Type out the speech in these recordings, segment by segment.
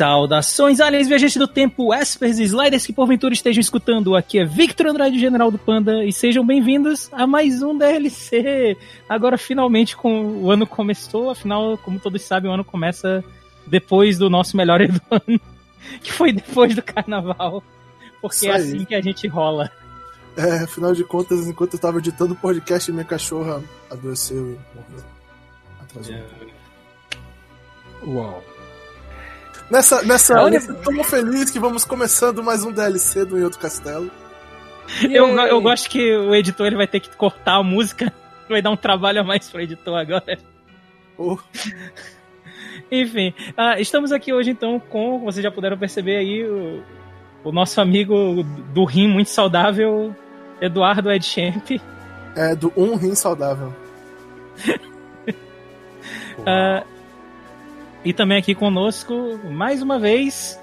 Saudações, aliens viajantes do tempo, espers e sliders que porventura estejam escutando. Aqui é Victor Andrade, General do Panda, e sejam bem-vindos a mais um DLC. Agora, finalmente, com o ano começou, afinal, como todos sabem, o ano começa depois do nosso melhor do ano, que foi depois do carnaval, porque é assim que a gente rola. É, afinal de contas, enquanto eu tava editando o podcast, minha cachorra adoeceu e morreu. Atrasou. É. Uau. Nessa, nessa, nessa tão feliz que vamos começando mais um DLC do Em Outro Castelo. Eu, eu gosto que o editor ele vai ter que cortar a música. Vai dar um trabalho a mais pro editor agora. Oh. Enfim, uh, estamos aqui hoje então com, vocês já puderam perceber aí, o, o nosso amigo do rim muito saudável, Eduardo Edchamp. É, do um rim saudável. uh, e também aqui conosco, mais uma vez,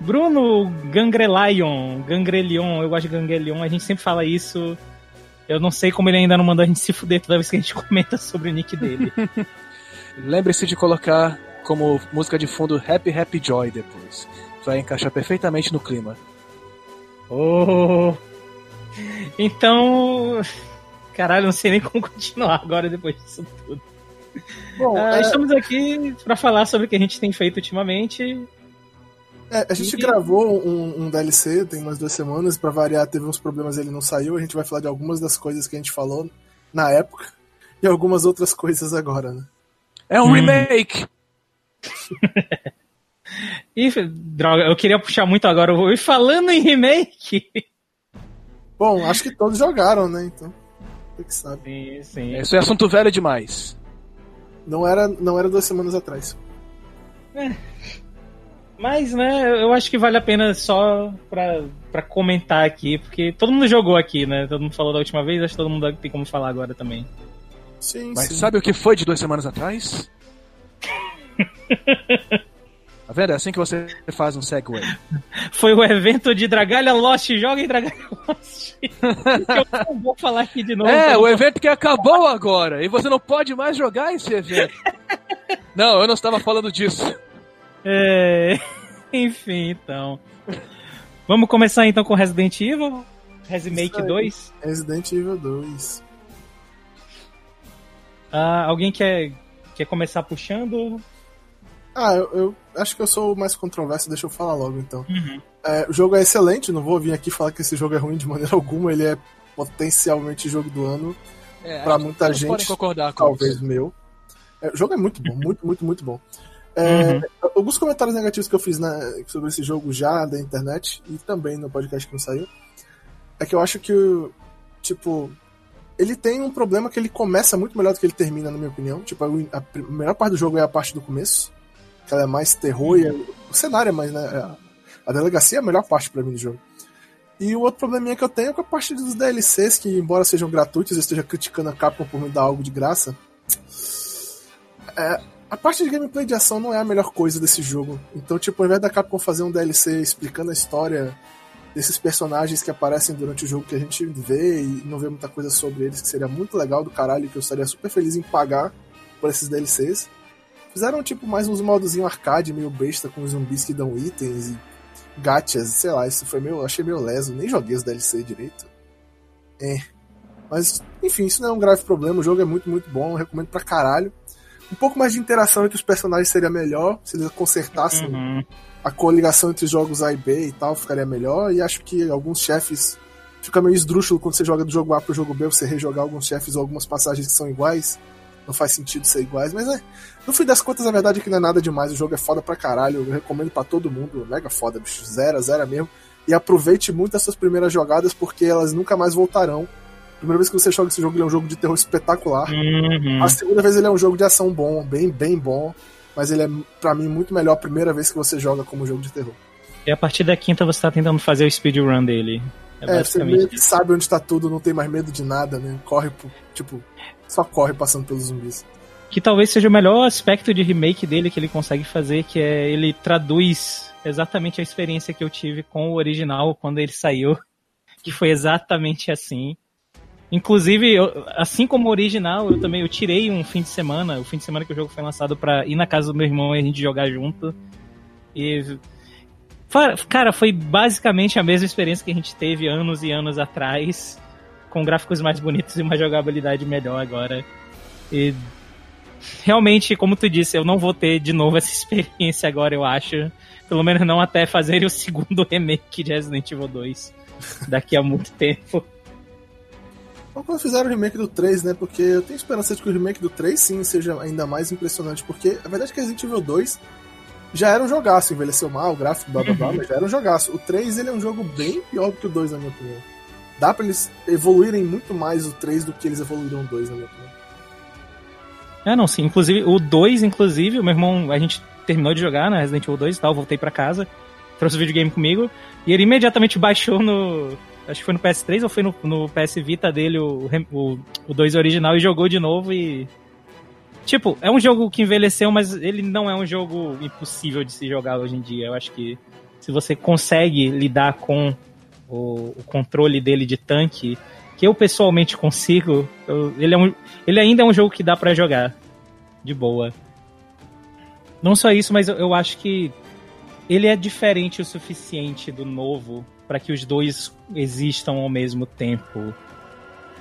Bruno Gangrelion. Gangrelion, eu gosto de Gangrelion, a gente sempre fala isso. Eu não sei como ele ainda não mandou a gente se fuder toda vez que a gente comenta sobre o nick dele. Lembre-se de colocar como música de fundo Happy Happy Joy depois. Vai encaixar perfeitamente no clima. Oh! Então. Caralho, não sei nem como continuar agora depois disso tudo. Bom, uh, é... estamos aqui para falar sobre o que a gente tem feito ultimamente. É, a gente e... gravou um, um, DLC tem umas duas semanas, para variar, teve uns problemas ele não saiu. A gente vai falar de algumas das coisas que a gente falou na época e algumas outras coisas agora, né? É um hum. remake! e, droga, eu queria puxar muito agora. E falando em remake. Bom, acho que todos jogaram, né? Então. Que sabe. Sim, sim. Isso é assunto velho demais. Não era, não era duas semanas atrás. É. Mas, né, eu acho que vale a pena só pra, pra comentar aqui, porque todo mundo jogou aqui, né? Todo mundo falou da última vez, acho que todo mundo tem como falar agora também. Sim, Mas sim. sabe o que foi de duas semanas atrás? Tá vendo? É assim que você faz um segue. Foi o evento de Dragalha Lost. Joga em Dragalha Lost. eu não vou falar aqui de novo. É, o evento que acabou agora. E você não pode mais jogar esse evento. não, eu não estava falando disso. É... Enfim, então. Vamos começar então com Resident Evil? Resident 2? Resident Evil 2. Ah, alguém quer, quer começar puxando? Ah, eu, eu, acho que eu sou o mais controverso, deixa eu falar logo então. Uhum. É, o jogo é excelente, não vou vir aqui falar que esse jogo é ruim de maneira alguma, ele é potencialmente jogo do ano é, para muita gente. concordar com talvez isso. meu. É, o jogo é muito bom, muito, muito, muito bom. É, uhum. Alguns comentários negativos que eu fiz na, sobre esse jogo já da internet e também no podcast que não saiu é que eu acho que, tipo, ele tem um problema que ele começa muito melhor do que ele termina, na minha opinião. Tipo, a, a melhor parte do jogo é a parte do começo que ela é mais terror e o cenário é mais, né? A, a delegacia é a melhor parte para mim do jogo. E o outro probleminha que eu tenho é com a parte dos DLCs, que embora sejam gratuitos, eu esteja criticando a Capcom por me dar algo de graça. É, a parte de gameplay de ação não é a melhor coisa desse jogo. Então, tipo, ao invés da Capcom fazer um DLC explicando a história desses personagens que aparecem durante o jogo que a gente vê e não vê muita coisa sobre eles, que seria muito legal do caralho, que eu estaria super feliz em pagar por esses DLCs. Fizeram tipo mais uns modozinho arcade, meio besta, com zumbis que dão itens e gachas, sei lá, isso foi meio. Achei meio leso, nem joguei os DLC direito. É. Mas, enfim, isso não é um grave problema, o jogo é muito, muito bom, recomendo pra caralho. Um pouco mais de interação entre os personagens seria melhor, se eles consertassem uhum. a coligação entre os jogos A e B e tal, ficaria melhor. E acho que alguns chefes. Fica meio esdrúxulo quando você joga do jogo A pro jogo B, você rejogar alguns chefes ou algumas passagens que são iguais não faz sentido ser iguais, mas é. No fim das contas, a verdade é que não é nada demais. O jogo é foda pra caralho. Eu recomendo para todo mundo. Mega foda, bicho. Zero, zero mesmo. E aproveite muito as suas primeiras jogadas, porque elas nunca mais voltarão. primeira vez que você joga esse jogo, ele é um jogo de terror espetacular. Uhum. A segunda vez ele é um jogo de ação bom, bem, bem bom. Mas ele é, para mim, muito melhor a primeira vez que você joga como jogo de terror. E a partir da quinta você tá tentando fazer o speedrun dele. É, é você meio que sabe onde tá tudo, não tem mais medo de nada, né? Corre, tipo, só corre passando pelos zumbis. Que talvez seja o melhor aspecto de remake dele que ele consegue fazer, que é ele traduz exatamente a experiência que eu tive com o original quando ele saiu, que foi exatamente assim. Inclusive, eu, assim como o original, eu também eu tirei um fim de semana, o fim de semana que o jogo foi lançado para ir na casa do meu irmão e a gente jogar junto. E. Cara, foi basicamente a mesma experiência que a gente teve anos e anos atrás, com gráficos mais bonitos e uma jogabilidade melhor agora. E realmente, como tu disse, eu não vou ter de novo essa experiência agora, eu acho. Pelo menos não até fazer o segundo remake de Resident Evil 2 daqui a muito tempo. Ou quando fizeram o remake do 3, né? Porque eu tenho esperança de que o remake do 3 sim seja ainda mais impressionante. Porque a verdade é que Resident Evil 2 já era um jogaço, envelheceu mal, o gráfico, blá blá blá, uhum. mas já era um jogaço. O 3 ele é um jogo bem pior do que o 2, na minha opinião. Dá pra eles evoluírem muito mais o 3 do que eles evoluíram o 2, na minha opinião. É, não, sim. Inclusive, o 2, inclusive, o meu irmão, a gente terminou de jogar, né, Resident Evil 2 e tal, voltei para casa, trouxe o videogame comigo, e ele imediatamente baixou no, acho que foi no PS3 ou foi no, no PS Vita dele o, o, o 2 original e jogou de novo e. Tipo, é um jogo que envelheceu, mas ele não é um jogo impossível de se jogar hoje em dia. Eu acho que se você consegue lidar com o, o controle dele de tanque, que eu pessoalmente consigo, eu, ele, é um, ele ainda é um jogo que dá para jogar de boa. Não só isso, mas eu, eu acho que ele é diferente o suficiente do novo para que os dois existam ao mesmo tempo.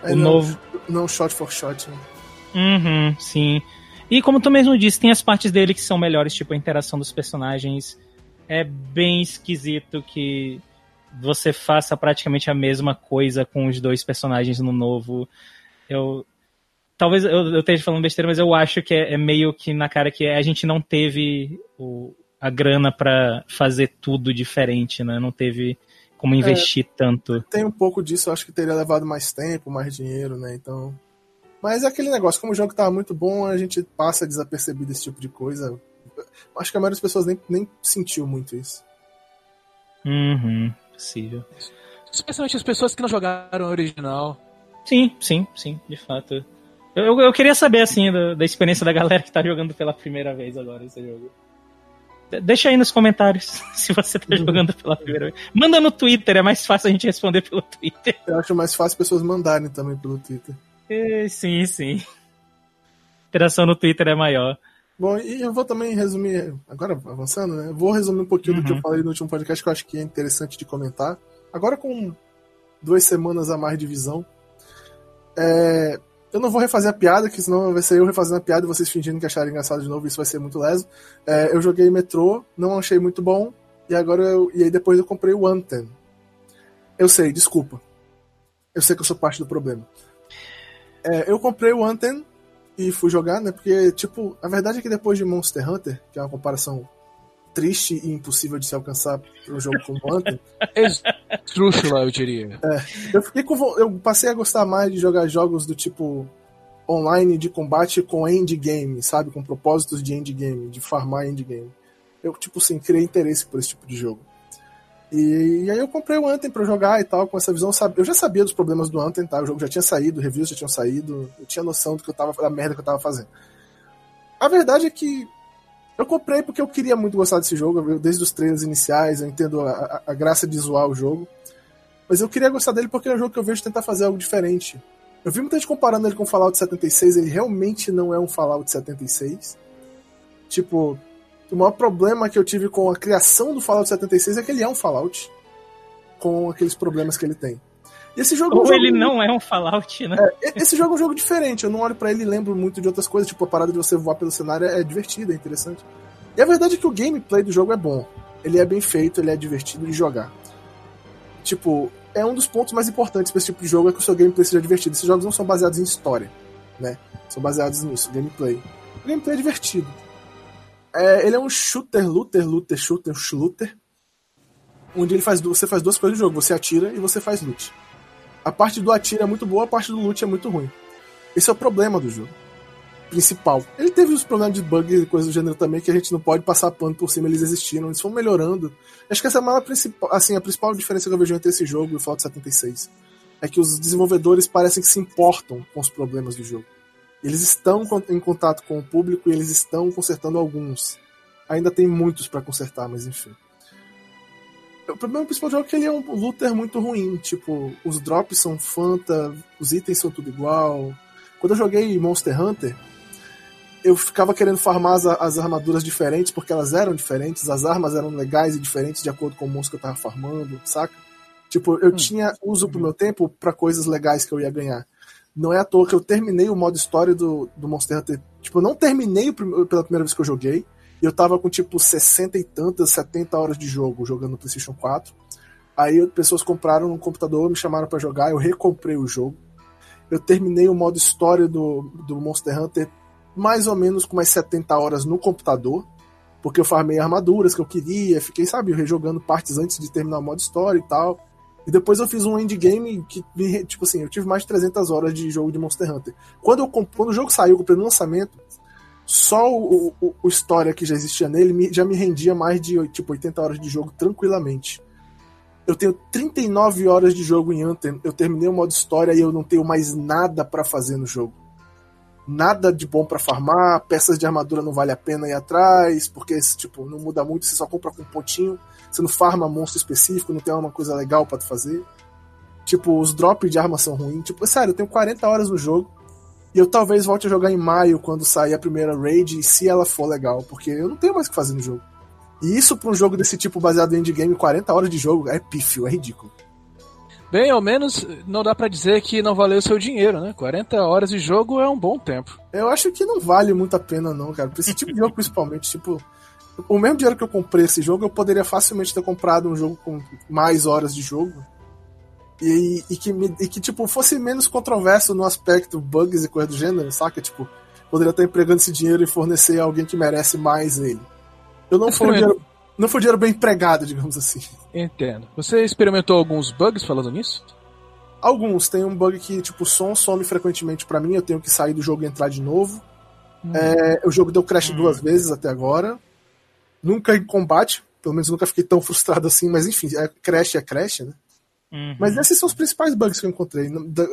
É, o não, novo. Não shot for shot, né? Uhum, sim. E como tu mesmo disse, tem as partes dele que são melhores, tipo a interação dos personagens. É bem esquisito que você faça praticamente a mesma coisa com os dois personagens no novo. Eu. Talvez eu, eu esteja falando besteira, mas eu acho que é, é meio que na cara que a gente não teve o, a grana para fazer tudo diferente, né? Não teve como investir é, tanto. Tem um pouco disso, acho que teria levado mais tempo, mais dinheiro, né? Então. Mas é aquele negócio, como o jogo tava muito bom, a gente passa desapercebido esse tipo de coisa. Acho que a maioria das pessoas nem, nem sentiu muito isso. Uhum, possível. Especialmente as pessoas que não jogaram o original. Sim, sim, sim, de fato. Eu, eu queria saber, assim, da, da experiência da galera que tá jogando pela primeira vez agora esse jogo. Deixa aí nos comentários se você tá uhum. jogando pela primeira vez. Manda no Twitter, é mais fácil a gente responder pelo Twitter. Eu acho mais fácil pessoas mandarem também pelo Twitter. É, sim, sim. A interação no Twitter é maior. Bom, e eu vou também resumir, agora avançando, né? Vou resumir um pouquinho uhum. do que eu uhum. falei no último podcast, que eu acho que é interessante de comentar. Agora com duas semanas a mais de visão. É, eu não vou refazer a piada, que senão vai ser eu refazendo a piada e vocês fingindo que acharam engraçado de novo, isso vai ser muito leso. É, eu joguei Metrô, não achei muito bom, e agora eu, e aí depois eu comprei o Anthem. Eu sei, desculpa. Eu sei que eu sou parte do problema. É, eu comprei o Anthem e fui jogar, né? Porque, tipo, a verdade é que depois de Monster Hunter, que é uma comparação triste e impossível de se alcançar um jogo como Anthem. Esdrúxula, eu diria. É, eu, fiquei com, eu passei a gostar mais de jogar jogos do tipo online de combate com endgame, sabe? Com propósitos de endgame, de farmar endgame. Eu, tipo assim, criei interesse por esse tipo de jogo. E, e aí eu comprei o Anthem para jogar e tal, com essa visão. Eu já sabia dos problemas do Anthem, tá? O jogo já tinha saído, reviews já tinham saído, eu tinha noção do que eu tava, da merda que eu tava fazendo. A verdade é que eu comprei porque eu queria muito gostar desse jogo, eu, desde os trailers iniciais, eu entendo a, a, a, graça de zoar o jogo. Mas eu queria gostar dele porque é um jogo que eu vejo tentar fazer algo diferente. Eu vi muita gente comparando ele com Fallout 76, ele realmente não é um Fallout 76. Tipo, o maior problema que eu tive com a criação do Fallout 76 é que ele é um Fallout. Com aqueles problemas que ele tem. E esse jogo Ou é um jogo ele não é um Fallout, né? É, esse jogo é um jogo diferente. Eu não olho para ele e lembro muito de outras coisas. Tipo, a parada de você voar pelo cenário é divertida, é interessante. E a verdade é que o gameplay do jogo é bom. Ele é bem feito, ele é divertido de jogar. Tipo, é um dos pontos mais importantes para esse tipo de jogo é que o seu gameplay seja divertido. Esses jogos não são baseados em história, né? São baseados nisso, gameplay. O gameplay é divertido. É, ele é um shooter, looter, looter, shooter, shooter. Onde ele faz, você faz duas coisas no jogo. Você atira e você faz loot. A parte do atira é muito boa, a parte do loot é muito ruim. Esse é o problema do jogo. Principal. Ele teve os problemas de bug e coisas do gênero também, que a gente não pode passar pano por cima, eles existiram, eles foram melhorando. Acho que essa é a maior principal, assim, a principal diferença que eu vejo entre esse jogo e o Fallout 76. É que os desenvolvedores parecem que se importam com os problemas do jogo. Eles estão em contato com o público e eles estão consertando alguns. Ainda tem muitos para consertar, mas enfim. O problema principal do jogo é que ele é um looter muito ruim. Tipo, os drops são fanta, os itens são tudo igual. Quando eu joguei Monster Hunter, eu ficava querendo farmar as, as, armaduras diferentes, porque elas eram diferentes, as armas eram legais e diferentes de acordo com o monstro que eu tava farmando, saca? Tipo, eu hum. tinha uso pro meu tempo para coisas legais que eu ia ganhar. Não é à toa que eu terminei o modo história do, do Monster Hunter. Tipo, eu não terminei pela primeira vez que eu joguei. Eu tava com tipo 60 e tantas, 70 horas de jogo jogando no PlayStation 4. Aí pessoas compraram um computador, me chamaram para jogar, eu recomprei o jogo. Eu terminei o modo história do, do Monster Hunter mais ou menos com mais 70 horas no computador, porque eu farmei armaduras que eu queria, fiquei, sabe, rejogando partes antes de terminar o modo história e tal. E depois eu fiz um endgame que, tipo assim, eu tive mais de 300 horas de jogo de Monster Hunter. Quando, eu, quando o jogo saiu, eu comprei no lançamento, só o, o, o história que já existia nele já me rendia mais de tipo 80 horas de jogo tranquilamente. Eu tenho 39 horas de jogo em Anthem, eu terminei o modo história e eu não tenho mais nada para fazer no jogo nada de bom para farmar, peças de armadura não vale a pena ir atrás, porque tipo, não muda muito, você só compra com um pontinho, você não farma monstro específico, não tem uma coisa legal para fazer. Tipo, os drops de arma são ruins. Tipo, sério, eu tenho 40 horas no jogo. E eu talvez volte a jogar em maio, quando sair a primeira raid, se ela for legal, porque eu não tenho mais o que fazer no jogo. E isso pra um jogo desse tipo baseado em endgame, 40 horas de jogo, é pífio, é ridículo. Bem, ao menos não dá para dizer que não valeu o seu dinheiro, né? 40 horas de jogo é um bom tempo. Eu acho que não vale muito a pena, não, cara. Pra esse tipo de jogo, principalmente, tipo. O mesmo dinheiro que eu comprei esse jogo, eu poderia facilmente ter comprado um jogo com mais horas de jogo. E, e, que, e que, tipo, fosse menos controverso no aspecto bugs e coisa do gênero, saca? Tipo, poderia estar empregando esse dinheiro e fornecer a alguém que merece mais ele. Eu não foi um dinheiro não foi dinheiro bem empregado, digamos assim. Entendo. Você experimentou alguns bugs falando nisso? Alguns. Tem um bug que, tipo, o som some frequentemente para mim, eu tenho que sair do jogo e entrar de novo. Hum. É, o jogo deu crash hum. duas vezes até agora. Nunca em combate, pelo menos nunca fiquei tão frustrado assim, mas enfim, é crash é crash, né? Uhum. Mas esses são os principais bugs que eu encontrei.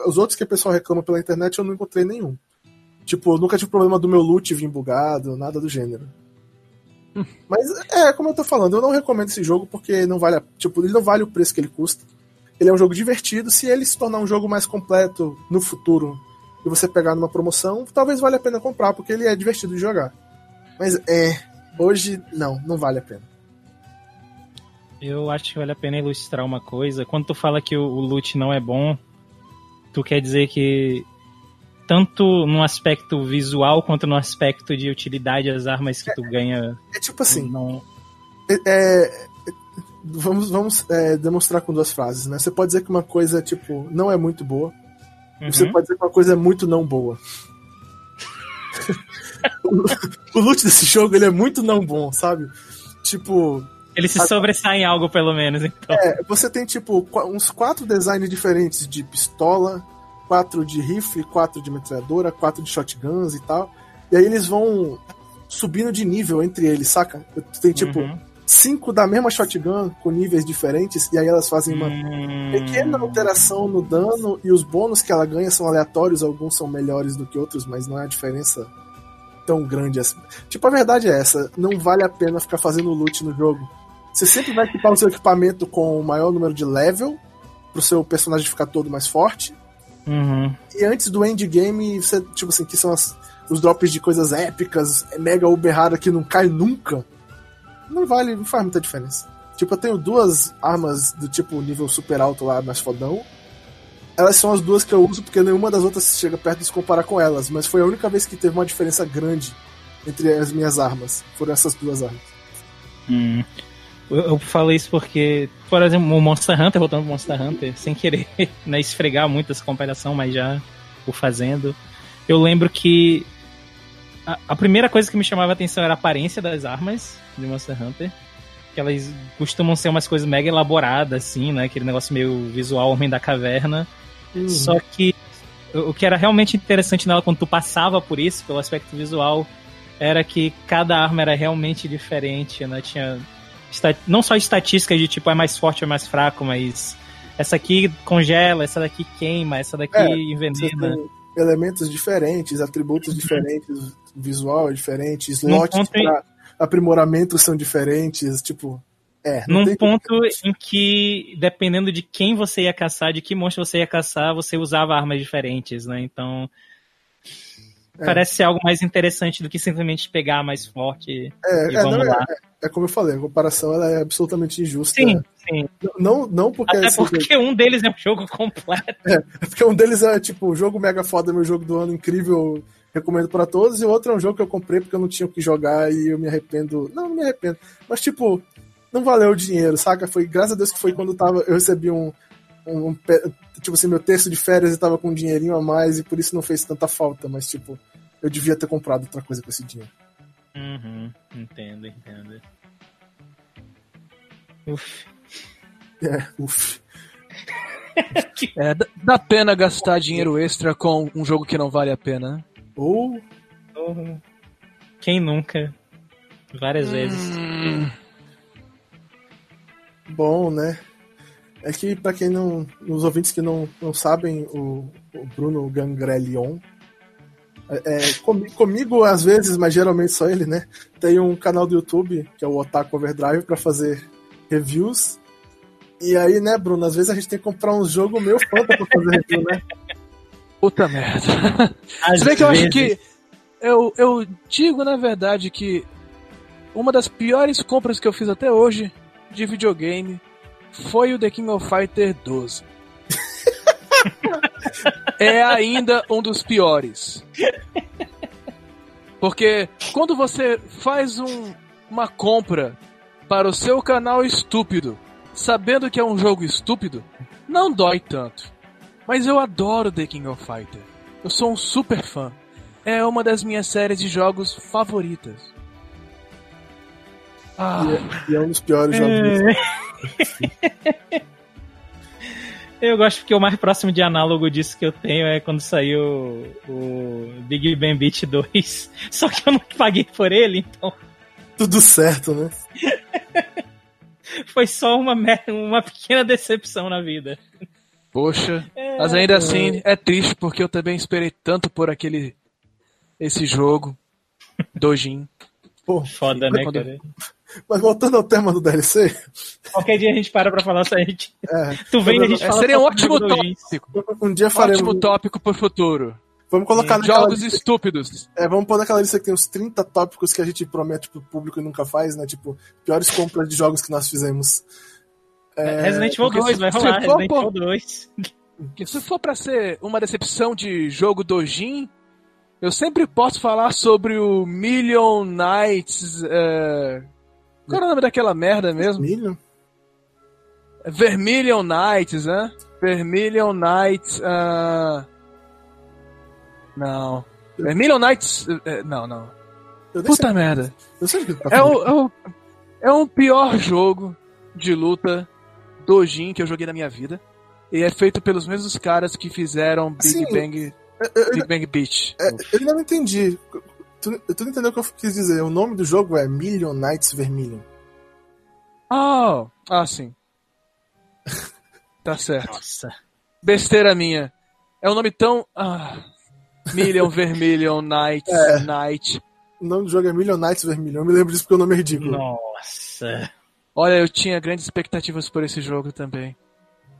Os outros que o pessoal reclama pela internet eu não encontrei nenhum. Tipo, eu nunca tive problema do meu loot vir bugado, nada do gênero. Mas é, como eu tô falando, eu não recomendo esse jogo porque não vale, tipo, ele não vale o preço que ele custa. Ele é um jogo divertido, se ele se tornar um jogo mais completo no futuro e você pegar numa promoção, talvez valha a pena comprar porque ele é divertido de jogar. Mas é, hoje não, não vale a pena. Eu acho que vale a pena ilustrar uma coisa. Quando tu fala que o, o loot não é bom, tu quer dizer que tanto no aspecto visual quanto no aspecto de utilidade das armas que tu ganha. É, é tipo assim. Não... É, é, vamos vamos é, demonstrar com duas frases, né? Você pode dizer que uma coisa tipo não é muito boa. Uhum. Você pode dizer que uma coisa é muito não boa. O, o loot desse jogo ele é muito não bom, sabe? Tipo, ele se sobressai em algo, pelo menos, então. É, você tem, tipo, uns quatro designs diferentes de pistola, quatro de rifle, quatro de metralhadora, quatro de shotguns e tal. E aí eles vão subindo de nível entre eles, saca? Tem tipo uhum. Cinco da mesma shotgun com níveis diferentes, e aí elas fazem uma uhum. pequena alteração no dano, e os bônus que ela ganha são aleatórios, alguns são melhores do que outros, mas não é a diferença tão grande assim. Tipo, a verdade é essa, não vale a pena ficar fazendo loot no jogo. Você sempre vai equipar o seu equipamento com o maior número de level, pro seu personagem ficar todo mais forte, Uhum. E antes do endgame, você, tipo assim, que são as, os drops de coisas épicas, mega uber rara que não cai nunca, não vale, não faz muita diferença. Tipo, eu tenho duas armas do tipo nível super alto lá, mais fodão. Elas são as duas que eu uso porque nenhuma das outras chega perto de se comparar com elas, mas foi a única vez que teve uma diferença grande entre as minhas armas. Foram essas duas armas. Hum. Eu, falei isso porque, por exemplo, o Monster Hunter, voltando pro Monster Hunter, sem querer né, esfregar muito essa comparação, mas já o fazendo, eu lembro que a, a, primeira coisa que me chamava a atenção era a aparência das armas de Monster Hunter. Que elas costumam ser umas coisas mega elaboradas, assim, né? Aquele negócio meio visual Homem da Caverna. Uhum. Só que o que era realmente interessante nela quando tu passava por isso, pelo aspecto visual, era que cada arma era realmente diferente, né? Tinha não só estatísticas de tipo é mais forte ou é mais fraco, mas essa aqui congela, essa daqui queima, essa daqui é, envenena. Elementos diferentes, atributos uhum. diferentes, visual é diferente, slots para aprimoramento são diferentes, tipo. É, Num ponto em que, dependendo de quem você ia caçar, de que monstro você ia caçar, você usava armas diferentes, né? Então. É. Parece ser algo mais interessante do que simplesmente pegar mais forte é, e é, vamos não, lá. É, é, como eu falei, a comparação ela é absolutamente injusta. Sim, sim. Não, não porque... Até porque um deles é um jogo completo. É, porque um deles é tipo, jogo mega foda, meu jogo do ano, incrível, recomendo para todos, e o outro é um jogo que eu comprei porque eu não tinha o que jogar e eu me arrependo. Não, não me arrependo. Mas tipo, não valeu o dinheiro, saca? Foi, graças a Deus que foi quando eu, tava, eu recebi um, um, um, Tipo assim, meu terço de férias e tava com um dinheirinho a mais e por isso não fez tanta falta, mas tipo, eu devia ter comprado outra coisa com esse dinheiro. Uhum, entendo, entendo. Uf. É, uf. é, dá pena gastar dinheiro extra com um jogo que não vale a pena. Né? Ou. Quem nunca? Várias hum... vezes. Bom, né? É que, para quem não. Os ouvintes que não, não sabem, o, o Bruno Gangrelion. É, é comigo, comigo, às vezes, mas geralmente só ele, né? Tem um canal do YouTube, que é o Otaku Overdrive, para fazer reviews. E aí, né, Bruno, às vezes a gente tem que comprar um jogo meio fanta pra fazer review, né? Puta merda. Às Você vê que eu acho que. Eu, eu digo, na verdade, que uma das piores compras que eu fiz até hoje de videogame foi o The King of Fighter 12. é ainda um dos piores. Porque quando você faz um, uma compra para o seu canal estúpido, sabendo que é um jogo estúpido, não dói tanto. Mas eu adoro The King of Fighter. Eu sou um super fã. É uma das minhas séries de jogos favoritas. Ah. E, é, e é um dos piores jogos. Eu gosto porque o mais próximo de análogo disso que eu tenho é quando saiu o Big Bang Beat 2. Só que eu não paguei por ele, então. Tudo certo, né? Foi só uma, uma pequena decepção na vida. Poxa, é, mas ainda assim é triste porque eu também esperei tanto por aquele esse jogo Dojin. Pô, foda, né, quando, cara? Mas voltando ao tema do DLC. Qualquer dia a gente para pra falar isso aí. É, tu vem e a gente fala. Seria um ótimo tópico. Um dia faremos. Ótimo tópico pro futuro. Vamos colocar Jogos lista... estúpidos. É, vamos pôr naquela lista que tem uns 30 tópicos que a gente promete pro público e nunca faz, né? Tipo, piores compras de jogos que nós fizemos. É... Resident Evil 2, vai rolar. Resident Evil 2. Que se for pra ser uma decepção de jogo Dojin, eu sempre posso falar sobre o Million Nights. Uh, qual era o nome daquela merda mesmo? Vermilion? Vermilion Nights, né? Vermilion Nights. Uh... Não. Vermilion Nights. Uh, não, não. Puta merda. Eu sei que tá é, o, é, o, é um pior jogo de luta Dojin que eu joguei na minha vida. E é feito pelos mesmos caras que fizeram Big Sim, Bang. Eu, Big Bang Beach. É, eu ainda não entendi. Tu, tu não entendeu o que eu quis dizer. O nome do jogo é Million Nights Vermilion. Oh, ah, sim. tá certo. Nossa. Besteira minha. É um nome tão. Ah, Million Vermilion Nights é. Night. O nome do jogo é Million Nights Vermilion. Eu me lembro disso porque o nome é ridículo. Nossa. Olha, eu tinha grandes expectativas por esse jogo também.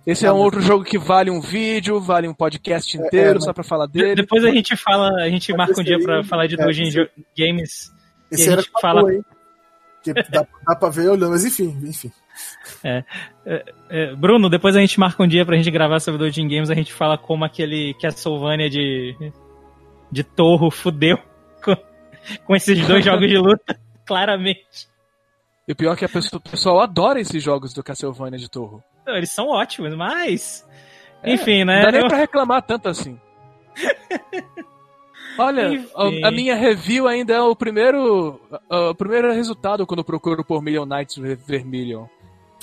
Esse é um outro jogo que vale um vídeo, vale um podcast inteiro é, é, só pra falar dele. Depois a gente fala, a gente marca um dia pra falar de é, Dojin Games. Esse e a gente fala. Boa, que dá, dá pra ver olhando, mas enfim, enfim. É, é, é, Bruno, depois a gente marca um dia pra gente gravar sobre Dojin Games, a gente fala como aquele Castlevania de, de torro fudeu com, com esses dois jogos de luta, claramente. E o pior é que a pessoa, o pessoal adora esses jogos do Castlevania de torro. Eles são ótimos, mas. É, Enfim, né? Não dá nem eu... pra reclamar tanto assim. Olha, a, a, minha review ainda é o primeiro, o primeiro resultado quando eu procuro por Million Nights Vermilion.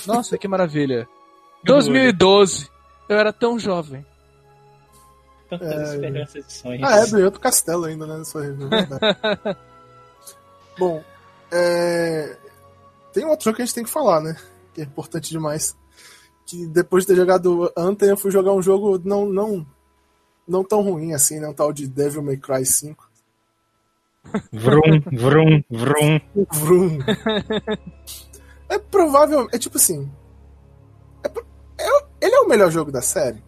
Nossa, que maravilha. 2012. Eu era tão jovem. Tantas é... esperanças e sonhos. Ah, é, do outro castelo ainda, né? Sua review, é Bom, é... tem um outro jogo que a gente tem que falar, né? Que é importante demais que depois de ter jogado Anthem, eu fui jogar um jogo não, não, não tão ruim assim, né? Um tal de Devil May Cry 5. Vrum, vrum, vrum. Vrum. É provável. É tipo assim. É, é, ele é o melhor jogo da série?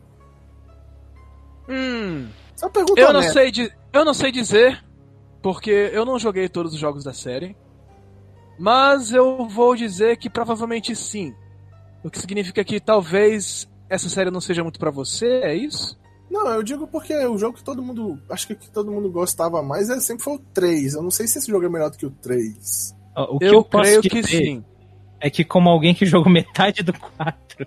Hum. Só pergunta eu não sei de, Eu não sei dizer. porque eu não joguei todos os jogos da série. Mas eu vou dizer que provavelmente sim. O que significa que talvez essa série não seja muito para você, é isso? Não, eu digo porque o jogo que todo mundo. Acho que que todo mundo gostava mais é, sempre foi o 3. Eu não sei se esse jogo é melhor do que o 3. O que eu, eu, creio que sim. é que, como alguém que jogou metade do 4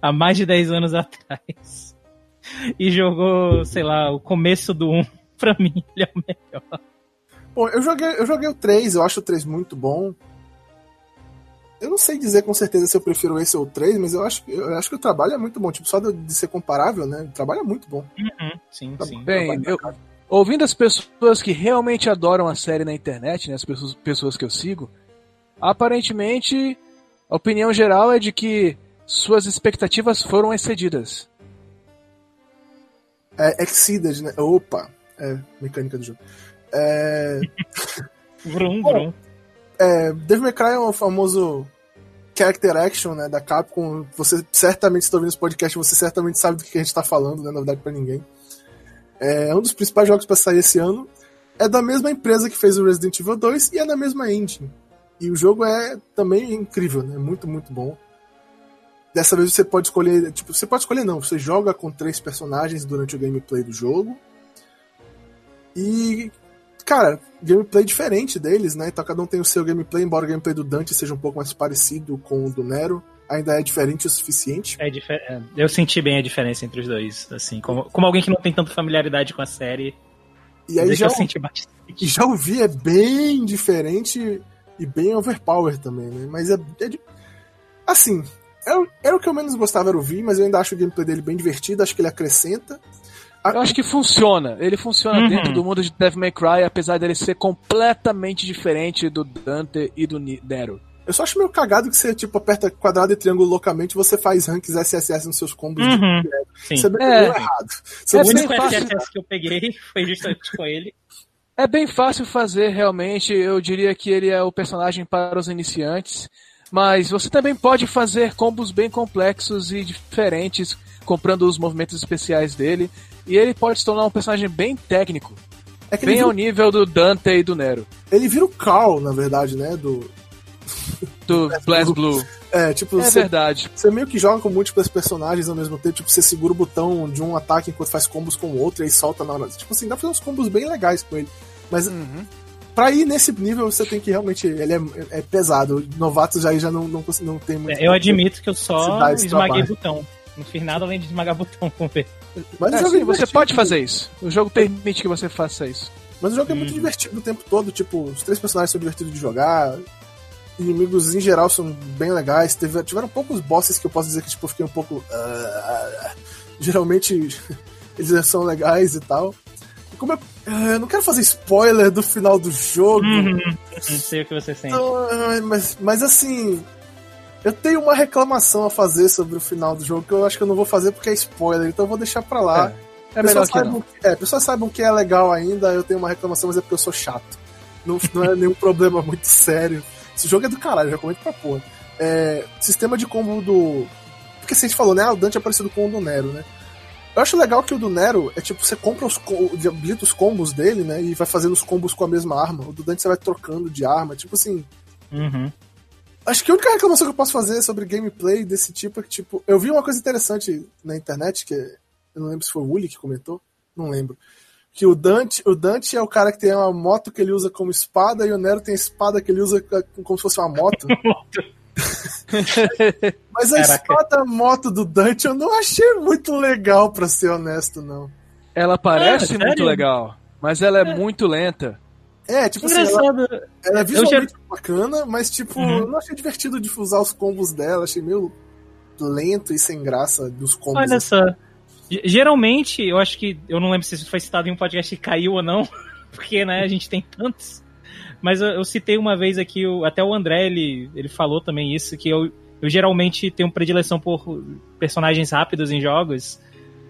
há mais de 10 anos atrás e jogou, sei lá, o começo do 1, pra mim ele é o melhor. Bom, eu joguei, eu joguei o 3, eu acho o 3 muito bom. Eu não sei dizer com certeza se eu prefiro esse ou o 3, mas eu acho, eu acho que o trabalho é muito bom. Tipo, só de, de ser comparável, né? O trabalho é muito bom. Uhum, sim, Tá sim. Bem, eu, ouvindo as pessoas que realmente adoram a série na internet, né, as pessoas, pessoas que eu sigo, aparentemente a opinião geral é de que suas expectativas foram excedidas. É Exceeded, né? Opa! É, mecânica do jogo. É, Vrum, Bom, vrum. É, Devil May Cry é o famoso character action, né, da Capcom. Você certamente, se está ouvindo esse podcast, você certamente sabe do que a gente está falando, né, na verdade, pra ninguém. É um dos principais jogos para sair esse ano. É da mesma empresa que fez o Resident Evil 2 e é da mesma engine. E o jogo é também incrível, né? Muito, muito bom. Dessa vez você pode escolher. Tipo, você pode escolher não, você joga com três personagens durante o gameplay do jogo. E. Cara, gameplay diferente deles, né? Então cada um tem o seu gameplay, embora o gameplay do Dante seja um pouco mais parecido com o do Nero, ainda é diferente o suficiente. É difer- é, eu senti bem a diferença entre os dois, assim, como, como alguém que não tem tanta familiaridade com a série, E aí já, eu senti bastante. já ouvi é bem diferente e bem overpower também, né? Mas é. é de- Assim, era, era o que eu menos gostava era o V, mas eu ainda acho o gameplay dele bem divertido, acho que ele acrescenta. Eu acho que funciona. Ele funciona Uhum. dentro do mundo de Devil May Cry, apesar dele ser completamente diferente do Dante e do Nero. Eu só acho meio cagado que você, tipo, aperta quadrado e triângulo loucamente e você faz ranks SSS nos seus combos. de- Uhum, sim. Isso é bem É. meio errado. Você É O único fácil. SSS que eu peguei foi justamente com ele. É bem fácil fazer, realmente. Eu diria que ele é o personagem para os iniciantes. Mas você também pode fazer combos bem complexos e diferentes, comprando os movimentos especiais dele. E ele pode se tornar um personagem bem técnico, é que ele bem vira, ao nível do Dante e do Nero. ele vira o Carl, na verdade, né? Do, Do Blast Blue. é, tipo, É você, verdade. você meio que joga com múltiplos personagens ao mesmo tempo. Tipo, você segura o botão de um ataque enquanto faz combos com o outro e aí solta na hora. Tipo assim, dá pra fazer uns combos bem legais com ele. Mas Uhum. pra ir nesse nível, você tem que realmente. Ele é, é pesado. Novatos já, já não, não, não tem muito. É, Eu admito que eu só esmaguei trabalho. botão. Não fiz nada além de esmagar botão com ver. Mas o É, jogo sim, é você pode fazer isso. O jogo permite que você faça isso. Mas o jogo é muito divertido o tempo todo, tipo, os três personagens são divertidos de jogar. Inimigos em geral são bem legais. Teve, tiveram poucos bosses que eu posso dizer que tipo, eu fiquei um pouco. ah, geralmente eles são legais e tal. E como eu, ah, eu não quero fazer spoiler do final do jogo, Uhum. Não sei o que você sente. então, ah, mas, mas assim. Eu tenho uma reclamação a fazer sobre o final do jogo que eu acho que eu não vou fazer porque é spoiler, então eu vou deixar pra lá. É melhor que não. que- é, pessoas saibam que é legal ainda, eu tenho uma reclamação, mas é porque eu sou chato. Não, não é nenhum problema muito sério. Esse jogo é do caralho, já comento pra porra. É, sistema de combo do. Porque assim, a gente falou, né? ah, O Dante é parecido com o do Nero, né? Eu acho legal que o do Nero é tipo, você compra os, habilita os combos dele, né? E vai fazendo os combos com a mesma arma. O do Dante você vai trocando de arma. Tipo assim, Uhum. Acho que a única reclamação que eu posso fazer sobre gameplay desse tipo é que, tipo, eu vi uma coisa interessante na internet, que eu não lembro se foi o Uli que comentou, não lembro. Que o Dante, o Dante é o cara que tem uma moto que ele usa como espada e o Nero tem a espada que ele usa como se fosse uma moto. Mas a Caraca. espada moto do Dante eu não achei muito legal, pra ser honesto, não. Ela parece Ah, muito legal, mas ela é, muito lenta. É, tipo assim, ela, Engraçado. ela é Eu visualmente bacana, mas tipo, Uhum. eu não achei divertido de usar os combos dela, achei meio lento e sem graça dos combos. Olha só. Geralmente, eu acho que. Eu não lembro se isso foi citado em um podcast que caiu ou não, porque, né, a gente tem tantos. Mas eu, eu citei uma vez aqui, o- até o André, ele, ele falou também isso, que eu, eu geralmente tenho predileção por personagens rápidos em jogos.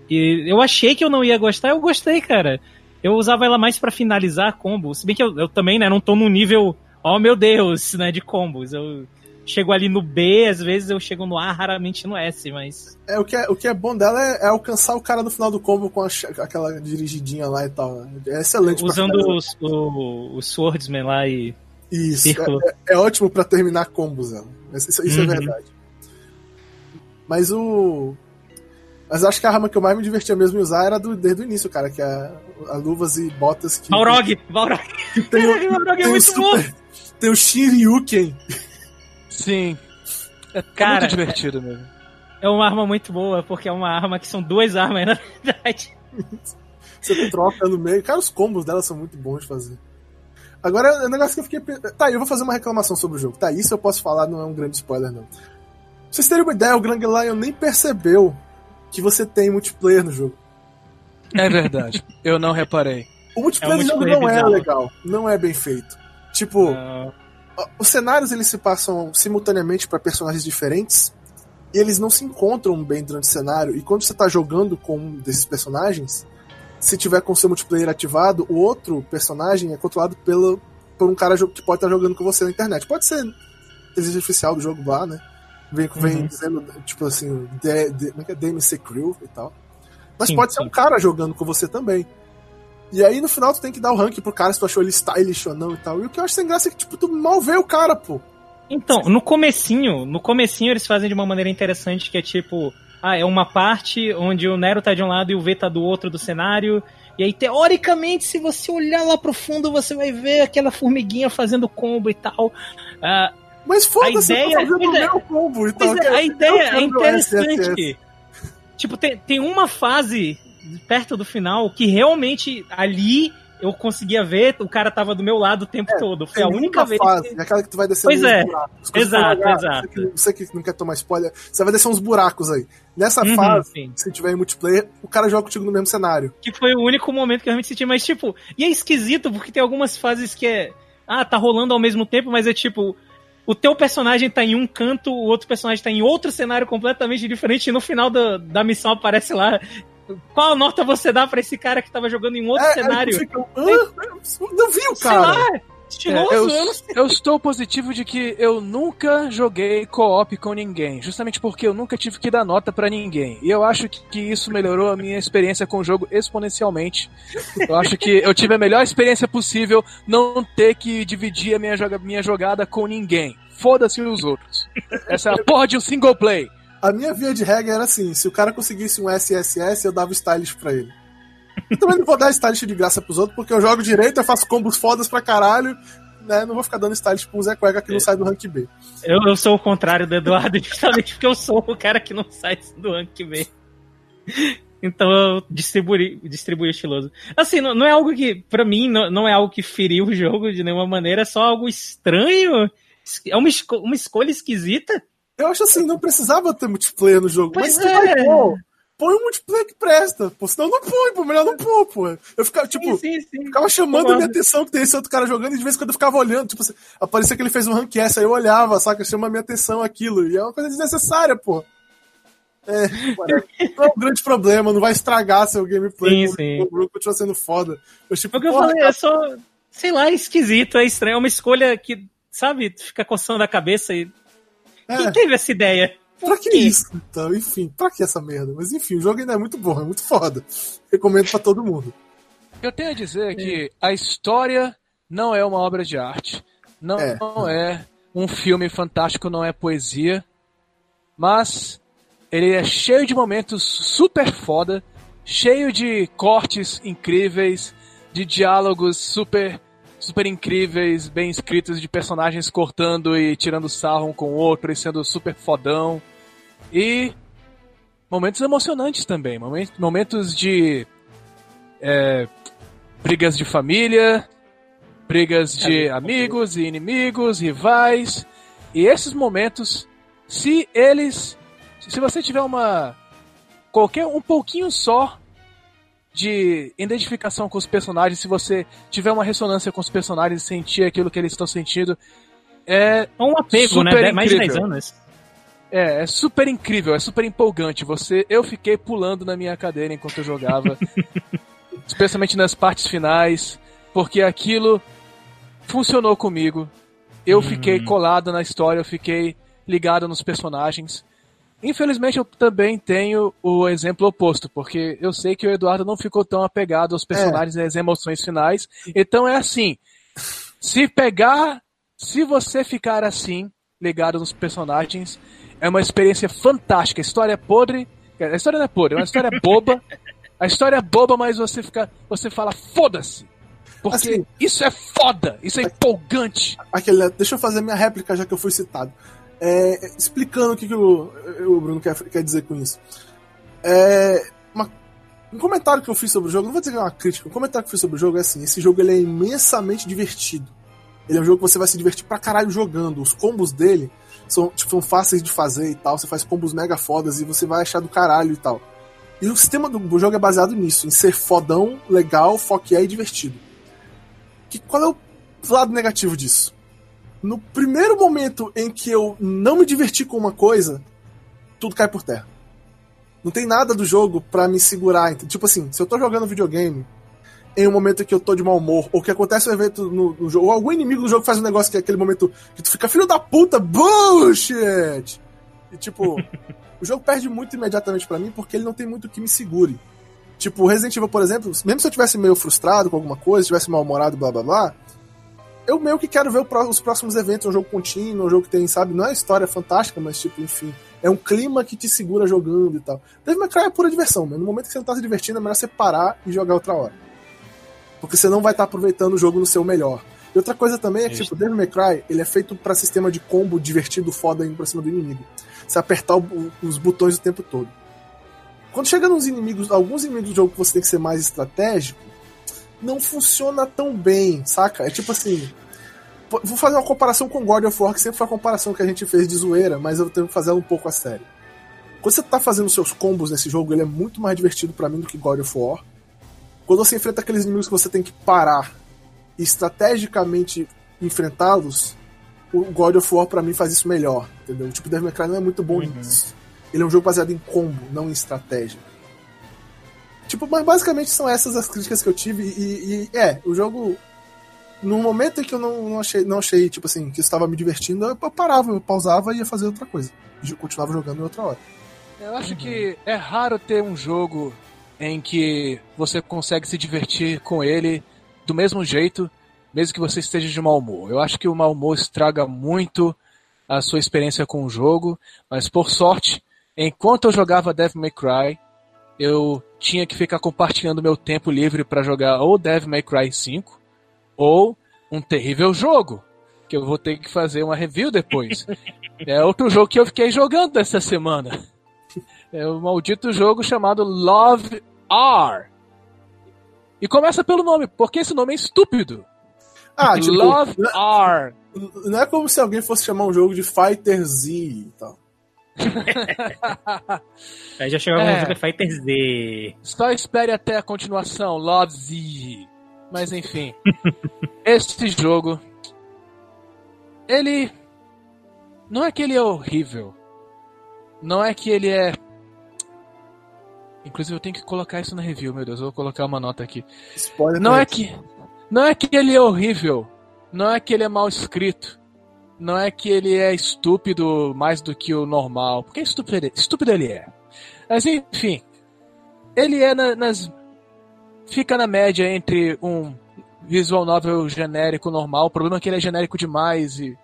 E eu achei que eu não ia gostar, eu gostei, cara. Eu usava ela mais pra finalizar combos. Se bem que eu, eu também, né, não tô num nível, oh meu Deus, né, de combos. Eu, chego ali no B, às vezes eu chego no A, raramente no S, mas. É, o que é, o que é bom dela é, é alcançar o cara no final do combo com a, aquela dirigidinha lá e tal. É excelente. Usando os, o, os Swordsman lá e. Isso, é, é, é, ótimo para terminar combos, ela. Isso, isso é uhum. é verdade. Mas o. Mas acho que a arma que eu mais me divertia mesmo em usar era do, desde o início, cara, que é a, a luvas e botas que. Balrog! Balrog! Tem o, Balrog é muito super, bom! Tem o Shiryuken. Sim. É cara, muito divertido mesmo. É uma arma muito boa, porque é uma arma que são duas armas, na verdade. Você troca no meio. Cara, os combos dela são muito bons de fazer. Agora, é um negócio que eu fiquei. Tá, eu vou fazer uma reclamação sobre o jogo. Tá, isso eu posso falar, não é um grande spoiler, não. Pra vocês terem uma ideia, o Grand Lion nem percebeu que você tem multiplayer no jogo. É verdade. eu não reparei. O multiplayer, é um multiplayer do jogo não é legal. Não é bem feito. Tipo, não. os cenários eles se passam simultaneamente para personagens diferentes e eles não se encontram bem durante o cenário. E quando você tá jogando com um desses personagens, se tiver com seu multiplayer ativado, o outro personagem é controlado pelo, por um cara que pode estar jogando com você na internet. Pode ser inteligência artificial do jogo lá, né? Vem, vem uhum. dizendo, tipo assim, como é que é? DMC Crew e tal. Mas sim, pode sim. ser um cara jogando com você também. E aí no final tu tem que dar o rank pro cara se tu achou ele stylish ou não e tal. E o que eu acho sem graça é que, tipo, tu mal vê o cara, pô. Então, no comecinho, no comecinho eles fazem de uma maneira interessante que é tipo, ah, é uma parte onde o Nero tá de um lado e o V tá do outro do cenário. E aí, teoricamente, se você olhar lá pro fundo, você vai ver aquela formiguinha fazendo combo e tal. Uh, Mas foda-se, ideia... tá fazendo o é, meu combo e tal. É, a ideia é interessante. Tipo, tem, tem uma fase perto do final que realmente ali eu conseguia ver, o cara tava do meu lado o tempo é, todo. Foi a única vez. Fase, que... Aquela que tu vai descer pois é. Exato, exato. Você que, você que, não quer tomar spoiler, você vai descer uns buracos aí. Nessa uhum, fase, sim. se tiver em multiplayer, o cara joga contigo no mesmo cenário. Que foi o único momento que eu realmente senti, mas tipo, e é esquisito porque tem algumas fases que é. Ah, tá rolando ao mesmo tempo, mas é tipo. O teu personagem tá em um canto, o outro personagem tá em outro cenário completamente diferente, e no final da, da missão aparece lá qual nota você dá para esse cara que tava jogando em um outro é, cenário? Fica, ah, não vi o cara. Lá, é, eu, eu, eu, estou positivo de que eu nunca joguei co-op com ninguém, justamente porque eu nunca tive que dar nota para ninguém. E eu acho que, que, isso melhorou a minha experiência com o jogo exponencialmente. Eu acho que eu tive a melhor experiência possível não ter que dividir a minha, joga, minha jogada com ninguém. Foda-se os outros. Essa é a porra de um single play. A minha via de regra era assim: se o cara conseguisse um SSS, eu dava stylish pra ele. Eu também não vou dar stylish de graça pros outros, porque eu jogo direito, eu faço combos fodas pra caralho. Né, não vou ficar dando stylish pro Zé Cuega que não sai do rank B. Eu, eu sou o contrário do Eduardo, justamente porque eu sou o cara que não sai do rank B. Então eu distribuí, distribuí estiloso. Assim, não, não é algo que, para mim, não, não, é algo que feriu o jogo de nenhuma maneira, é só algo estranho. É uma, esco uma escolha esquisita. Eu acho assim, não precisava ter multiplayer no jogo. Pois mas é. Põe um multiplayer que presta, pô. Senão não põe, pô. Melhor não pôr, pô. Eu ficava, tipo, sim, sim, sim. ficava chamando a minha atenção que tem esse outro cara jogando e de vez em quando eu ficava olhando, tipo, aparecia que ele fez um rank S, aí eu olhava, saca? Chama a minha atenção aquilo. E é uma coisa desnecessária, pô. É, não é um grande problema, não vai estragar seu gameplay. Sim, sim. O jogo continua sendo foda. Mas, tipo, o que eu falei, é só, sei lá, é esquisito, é estranho. É uma escolha que, sabe, fica coçando a cabeça e é. Quem teve essa ideia? Por pra que quê? isso? Então, enfim, pra que essa merda? Mas enfim, o jogo ainda é muito bom, é muito foda. Recomendo para todo mundo. Eu tenho a dizer é. que a história não é uma obra de arte, não é. não é um filme fantástico, não é poesia, mas ele é cheio de momentos super foda, cheio de cortes incríveis, de diálogos super super incríveis, bem escritos, de personagens cortando e tirando sarro um com o outro e sendo super fodão. E momentos emocionantes também, momentos de é, brigas de família, brigas de é, amigos e inimigos, rivais. E esses momentos, se eles. Se você tiver uma. qualquer um pouquinho só de identificação com os personagens, se você tiver uma ressonância com os personagens e sentir aquilo que eles estão sentindo, é. É um apego, né? Incrível. Mais de 10 anos. É, é super incrível, é super empolgante. Você, eu fiquei pulando na minha cadeira enquanto eu jogava, especialmente nas partes finais, porque aquilo funcionou comigo. eu fiquei colado na história, eu fiquei ligado nos personagens. Infelizmente, eu também tenho o exemplo oposto, porque eu sei que o Eduardo não ficou tão apegado aos personagens é. e às emoções finais. Então é assim: se pegar, se você ficar assim, ligado nos personagens, é uma experiência fantástica. A história é podre. A história não é podre, é uma história boba. A história é boba, mas você fica. Você fala, foda-se! Porque assim, isso é foda, isso é empolgante. Aquele, deixa eu fazer minha réplica, já que eu fui citado. É, explicando o que, que o, o Bruno quer, quer dizer com isso. É, uma, um comentário que eu fiz sobre o jogo, não vou dizer que é uma crítica, um comentário que eu fiz sobre o jogo é assim: esse jogo ele é imensamente divertido. Ele é um jogo que você vai se divertir pra caralho jogando. Os combos dele são, tipo, são fáceis de fazer e tal. Você faz combos mega fodas e você vai achar do caralho e tal. E o sistema do jogo é baseado nisso, em ser fodão, legal, foquear e divertido. Que, qual é o lado negativo disso? No primeiro momento em que eu não me diverti com uma coisa, tudo cai por terra. Não tem nada do jogo para me segurar. Tipo assim, se eu tô jogando videogame em um momento em que eu tô de mau humor, ou que acontece um evento no, no jogo, ou algum inimigo do jogo faz um negócio que é aquele momento que tu fica filho da puta, bullshit! E tipo, o jogo perde muito imediatamente para mim porque ele não tem muito que me segure. Tipo, Resident Evil, por exemplo, mesmo se eu tivesse meio frustrado com alguma coisa, tivesse mal-humorado, blá blá blá, eu meio que quero ver os próximos eventos, um jogo contínuo, um jogo que tem, sabe, não é história fantástica, mas tipo, enfim, é um clima que te segura jogando e tal. Devil May Cry é pura diversão, mas no momento que você não tá se divertindo, é melhor você parar e jogar outra hora. Porque você não vai estar tá aproveitando o jogo no seu melhor. E outra coisa também é que, tipo, Devil May Cry, ele é feito para sistema de combo divertido, foda, indo pra cima do inimigo. Você apertar o, os botões o tempo todo. Quando chega nos inimigos, alguns inimigos do jogo que você tem que ser mais estratégico, não funciona tão bem, saca? É tipo assim. Vou fazer uma comparação com God of War, que sempre foi a comparação que a gente fez de zoeira, mas eu tenho que fazer ela um pouco a sério. Quando você tá fazendo seus combos nesse jogo, ele é muito mais divertido para mim do que God of War. Quando você enfrenta aqueles inimigos que você tem que parar e estrategicamente enfrentá-los, o God of War para mim faz isso melhor, entendeu? O tipo Devil May Cry não é muito bom uhum. nisso. Ele é um jogo baseado em combo, não em estratégia. Tipo, mas basicamente são essas as críticas que eu tive e, e é, o jogo no momento em que eu não, não, achei, não achei, tipo assim, que estava me divertindo, eu parava, eu pausava e ia fazer outra coisa. E continuava jogando em outra hora. Eu acho uhum. que é raro ter um jogo em que você consegue se divertir com ele do mesmo jeito, mesmo que você esteja de mau humor. Eu acho que o mau humor estraga muito a sua experiência com o jogo, mas por sorte, enquanto eu jogava Devil May Cry, eu tinha que ficar compartilhando meu tempo livre para jogar ou Devil May Cry 5 ou um terrível jogo, que eu vou ter que fazer uma review depois. é outro jogo que eu fiquei jogando essa semana. É o um maldito jogo chamado Love R. E começa pelo nome, porque esse nome é estúpido. Ah, tipo, Love não é, R. Não é como se alguém fosse chamar um jogo de Fighter Z e tal. Aí já chegou é. música Fighter Z. Só espere até a continuação, Love Z. Mas enfim. este jogo. Ele. Não é que ele é horrível. Não é que ele é Inclusive eu tenho que colocar isso na review, meu Deus, eu vou colocar uma nota aqui. Spoiler não é que não é que ele é horrível, não é que ele é mal escrito, não é que ele é estúpido mais do que o normal, porque estúpido, estúpido ele é. Mas enfim, ele é na, nas fica na média entre um visual novel genérico normal. O problema é que ele é genérico demais e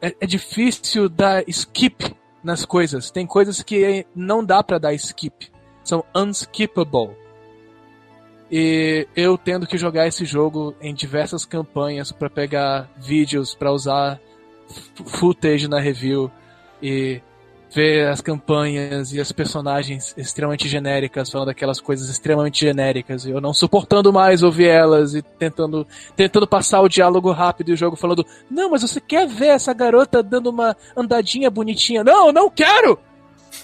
é, é difícil dar skip nas coisas. Tem coisas que não dá para dar skip são unskippable. E eu tendo que jogar esse jogo em diversas campanhas para pegar vídeos para usar footage na review e ver as campanhas e as personagens extremamente genéricas falando aquelas coisas extremamente genéricas e eu não suportando mais ouvir elas e tentando tentando passar o diálogo rápido e o jogo falando não mas você quer ver essa garota dando uma andadinha bonitinha não não quero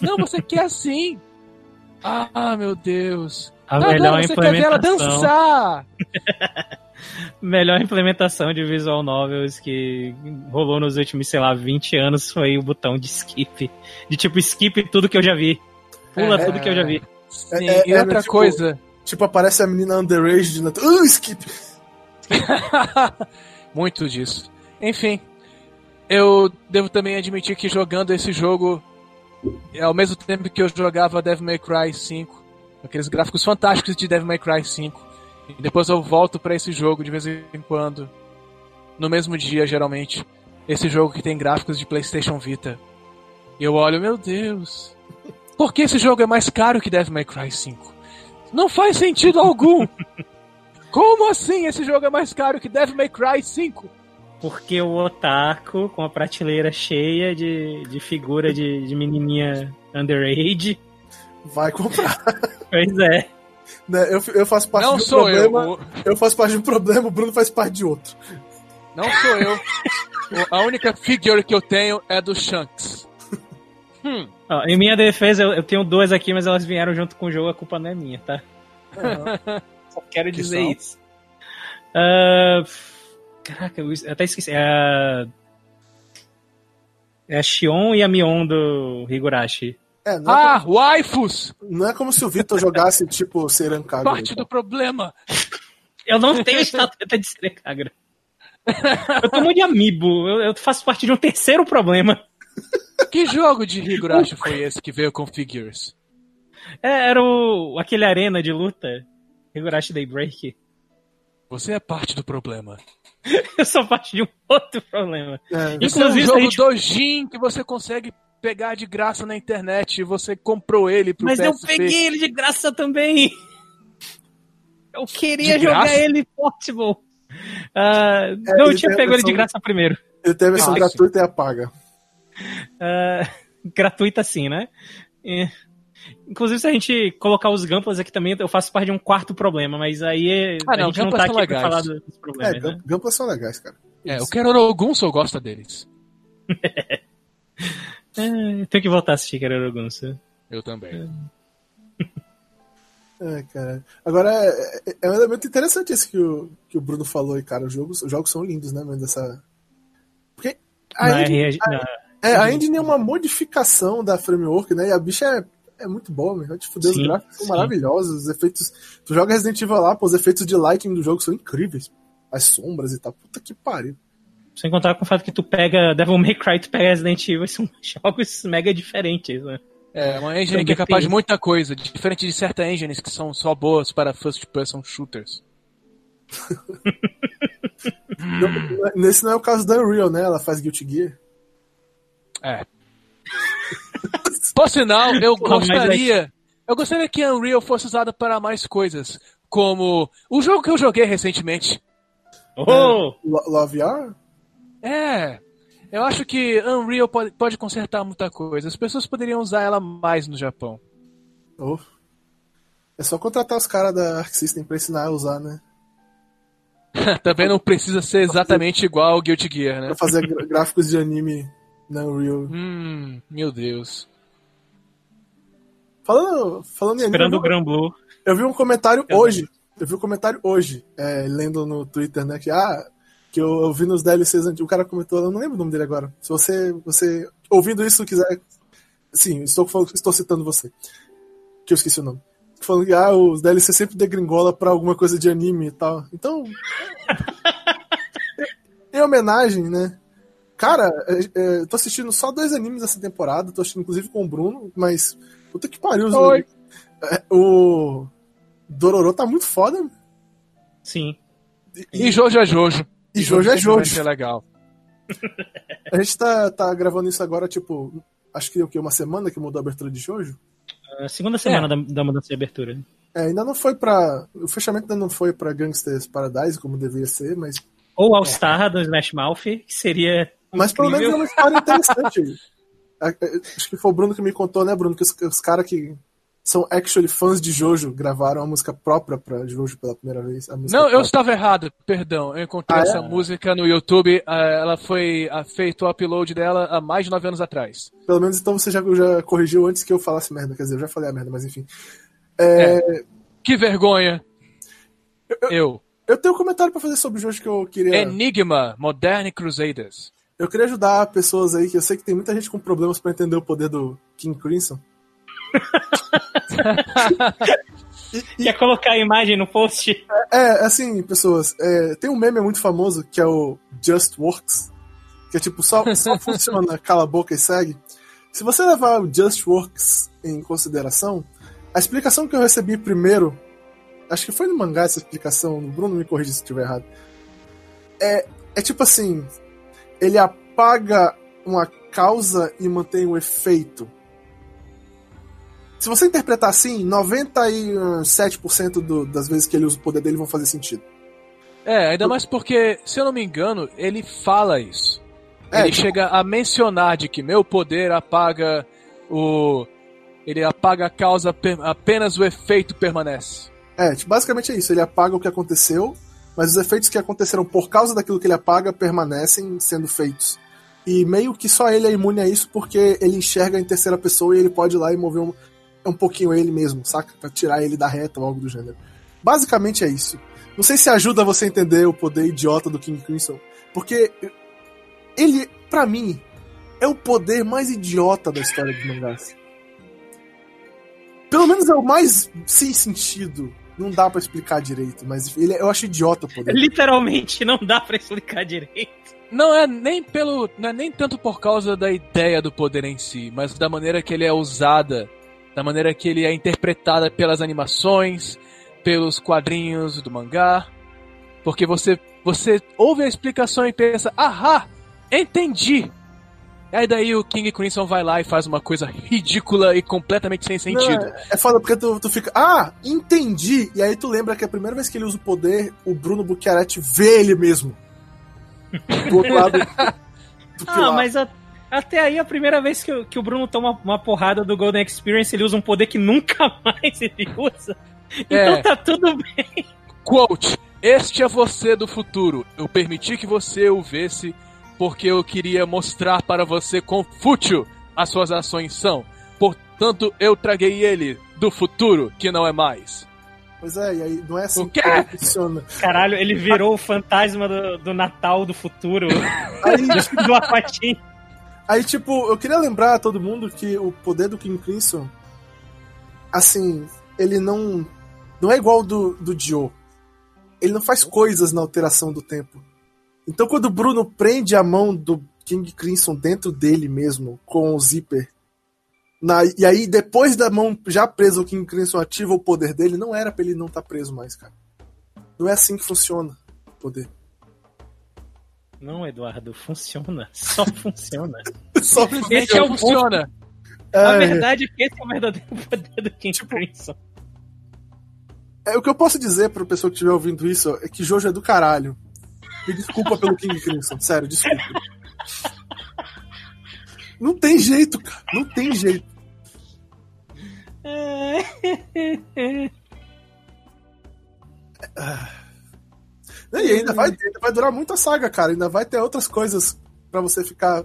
não você quer sim ah, meu Deus. A melhor você implementação. quer ver ela dançar! melhor implementação de visual novels que rolou nos últimos, sei lá, 20 anos foi o botão de skip. De tipo, skip tudo que eu já vi. Pula é, tudo que eu já vi. Sim, é, é, e outra é, tipo, coisa. Tipo, aparece a menina underage de uh, skip. Muito disso. Enfim, eu devo também admitir que jogando esse jogo, ao mesmo tempo que eu jogava Devil May Cry 5, aqueles gráficos fantásticos de Devil May Cry 5, e depois eu volto para esse jogo de vez em quando, no mesmo dia geralmente, esse jogo que tem gráficos de PlayStation Vita. E eu olho, meu Deus, por que esse jogo é mais caro que Devil May Cry 5? Não faz sentido algum! Como assim esse jogo é mais caro que Devil May Cry 5? Porque o otaku, com a prateleira cheia de, de figura de, de menininha underage, Vai comprar. pois é. Né, Eu, eu faço parte Não de um sou problema. eu. Eu faço parte de um problema, o Bruno faz parte de outro. Não sou eu. A única figure que eu tenho é do Shanks. Hum. Ó, em minha defesa, eu, eu tenho duas aqui, mas elas vieram junto com o jogo, a culpa não é minha, tá? Só quero Que dizer são? isso. Ah, caraca, eu até esqueci. É a, é a Shion e a Mion do Higurashi. É, não, é, Ah, waifus! não é como se o Vitor jogasse, tipo, Serankaga. Parte do problema. Eu não tenho estatueta de Serecagra. Eu tô muito de amiibo. Eu, eu faço parte de um terceiro problema. Que jogo de Higurashi foi esse que veio com figures? É, era o, aquele arena de luta. Higurashi Daybreak. Você é parte do problema. Eu sou parte de um outro problema. É, Isso é um Inclusive, jogo gente- dojin que você consegue pegar de graça na internet e você comprou ele pro Mas eu PSP. peguei ele de graça também. Eu queria jogar ele Portable. Ah, não, eu tinha a pego ele de graça primeiro. Ele tem a versão Ah, gratuita e a paga. Ah, gratuita sim, né? É. Inclusive, se a gente colocar os Gamplas aqui também, eu faço parte de um quarto problema, mas aí é- Ah, a não, gente não tá aqui pra legais. falar dos É, problemas, né? Gam- Gamplas são legais, cara. É, o Kerorogunso gosta deles. É, tenho que voltar a assistir Keroro Gunso. Eu também. É, cara. Agora, é, é- é um elemento interessante esse que o, que o Bruno falou aí, cara. Os jogos, os jogos são lindos, né, mano? Dessa... Porque a Na engine, RG na- é, a engine é uma modificação da framework, né? E a bicha é, é muito boa, meu. Tipo, os Sim, gráficos são maravilhosos. Os efeitos. Tu joga Resident Evil lá, pô, os efeitos de lighting do jogo são incríveis. As sombras e tal. Puta que pariu. Sem contar com o fato que tu pega Devil May Cry, tu pega Resident Evil, são jogos mega diferentes, né? É, uma engine Então, que é capaz de muita coisa, diferente de certas engines que são só boas para first person shooters. Não- nesse não é o caso da Unreal, né? Ela faz Guilty Gear. É. Por sinal, eu gostaria. Eu gostaria que a Unreal fosse usada para mais coisas. Como o jogo que eu joguei recentemente. Oh! Lo- Love VR? É. Eu acho que Unreal pode, pode consertar muita coisa. As pessoas poderiam usar ela mais no Japão. Oh. É só contratar os caras da Arc System pra ensinar a usar, né? Também não precisa ser exatamente igual ao Guilty Gear, né? Pra fazer gráficos de anime na Unreal. Hum, meu Deus. Falando, falando em anime, Esperando eu o vi- Gran Blue. Eu vi um comentário Eu hoje. Eu vi um comentário hoje, é, lendo no Twitter, né? Que, ah, que eu, eu vi nos DLCs antigos. O cara comentou, eu não lembro o nome dele agora. Se você, você ouvindo isso, quiser. Sim, estou, falando- estou citando você. Que eu esqueci o nome. Falando que ah, os DLC sempre degringola pra alguma coisa de anime e tal. Então. em homenagem, né? Cara, é, é, eu tô assistindo só dois animes essa temporada. Tô assistindo inclusive com o Bruno, mas. Puta que pariu. Oi. é, o Dororo tá muito foda. Sim. E Jojo é Jojo. E Jojo é vai Jojo. ser legal. A gente tá, tá gravando isso agora, tipo, acho que o que? Uma semana que mudou a abertura de Jojo? A segunda semana da, da mudança de abertura. É, ainda não foi pra. O fechamento ainda não foi pra Gangsters Paradise, como deveria ser, mas. Ou All Star do Smash Mouth, que seria. Mas pelo menos é incrível. uma história interessante. É, é, Acho que foi o Bruno que me contou, né, Bruno? Que os, os caras que são actually fãs de Jojo gravaram uma música própria pra Jojo pela primeira vez. a Não, eu própria. estava errado, perdão. Eu encontrei Ah, essa é? música no YouTube. ah, Ela foi ah, feito o upload dela há mais de nove anos atrás. Pelo menos então você já, já corrigiu antes que eu falasse merda. Quer dizer, eu já falei a merda, mas enfim. É, Que vergonha! Eu. Eu tenho um comentário pra fazer sobre o Jojo que eu queria. Enigma, Modern Crusaders. Eu queria ajudar pessoas aí, que eu sei que tem muita gente com problemas pra entender o poder do King Crimson. Quer colocar a imagem no post? É, assim, pessoas, é, tem um meme muito famoso que é o Just Works, que é tipo, só, só funciona cala a boca e segue. Se você levar o Just Works em consideração, a explicação que eu recebi primeiro, acho que foi no mangá essa explicação, o Bruno me corrige se estiver errado. É, é tipo assim, ele apaga uma causa e mantém o efeito. Se você interpretar assim, 97% do, das vezes que ele usa o poder dele vão fazer sentido. É, ainda mais porque, se eu não me engano, ele fala isso. É, ele tipo... chega a mencionar de que meu poder apaga o. Ele apaga a causa, apenas o efeito permanece. É, tipo, basicamente é isso. Ele apaga o que aconteceu, mas os efeitos que aconteceram por causa daquilo que ele apaga permanecem sendo feitos. E meio que só ele é imune a isso porque ele enxerga em terceira pessoa e ele pode ir lá e mover um, um pouquinho ele mesmo, saca? Pra tirar ele da reta ou algo do gênero. Basicamente é isso. Não sei se ajuda você a entender o poder idiota do King Crimson, porque ele, para mim, é o poder mais idiota da história de mangás. Pelo menos é o mais sem sentido. Não dá para explicar direito, mas ele, eu acho idiota o poder. Literalmente não dá para explicar direito. Não é nem pelo, não é nem tanto por causa da ideia do poder em si, mas da maneira que ele é usada, da maneira que ele é interpretada pelas animações, pelos quadrinhos do mangá. Porque você você ouve a explicação e pensa: "Ahá, entendi". Aí daí o King Crimson vai lá e faz uma coisa ridícula e completamente sem sentido. Não, é foda porque tu, tu fica, ah, entendi. E aí tu lembra que a primeira vez que ele usa o poder, o Bruno Bucchiaretti vê ele mesmo. Do outro lado. Do ah, mas a, até aí a primeira vez que, que o Bruno toma uma porrada do Golden Experience, ele usa um poder que nunca mais ele usa. Então é. tá tudo bem. Quote: Este é você do futuro. Eu permiti que você o vesse porque eu queria mostrar para você quão fútil as suas ações são. Portanto, eu traguei ele do futuro, que não é mais. Pois é, e aí não é assim que funciona. Caralho, ele virou o fantasma do, do Natal do futuro. Aí, do Apatim. Aí, tipo, eu queria lembrar a todo mundo que o poder do King Crimson, assim, ele não. Não é igual do, do Joe. Ele não faz coisas na alteração do tempo. Então, quando o Bruno prende a mão do King Crimson dentro dele mesmo, com o zíper, na, e aí depois da mão já presa, o King Crimson ativa o poder dele, não era pra ele não estar tá preso mais, cara. Não é assim que funciona o poder. Não, Eduardo, funciona. Só funciona. Só esse é o funciona. A é. verdade é que esse é o verdadeiro poder do King tipo, Crimson. É, o que eu posso dizer pra pessoa que estiver ouvindo isso é que Jojo é do caralho. Me desculpa pelo King Crimson, sério, desculpa. Não tem jeito, cara. Não tem jeito. E ainda vai, ainda vai durar muito a saga, cara. Ainda vai ter outras coisas para você ficar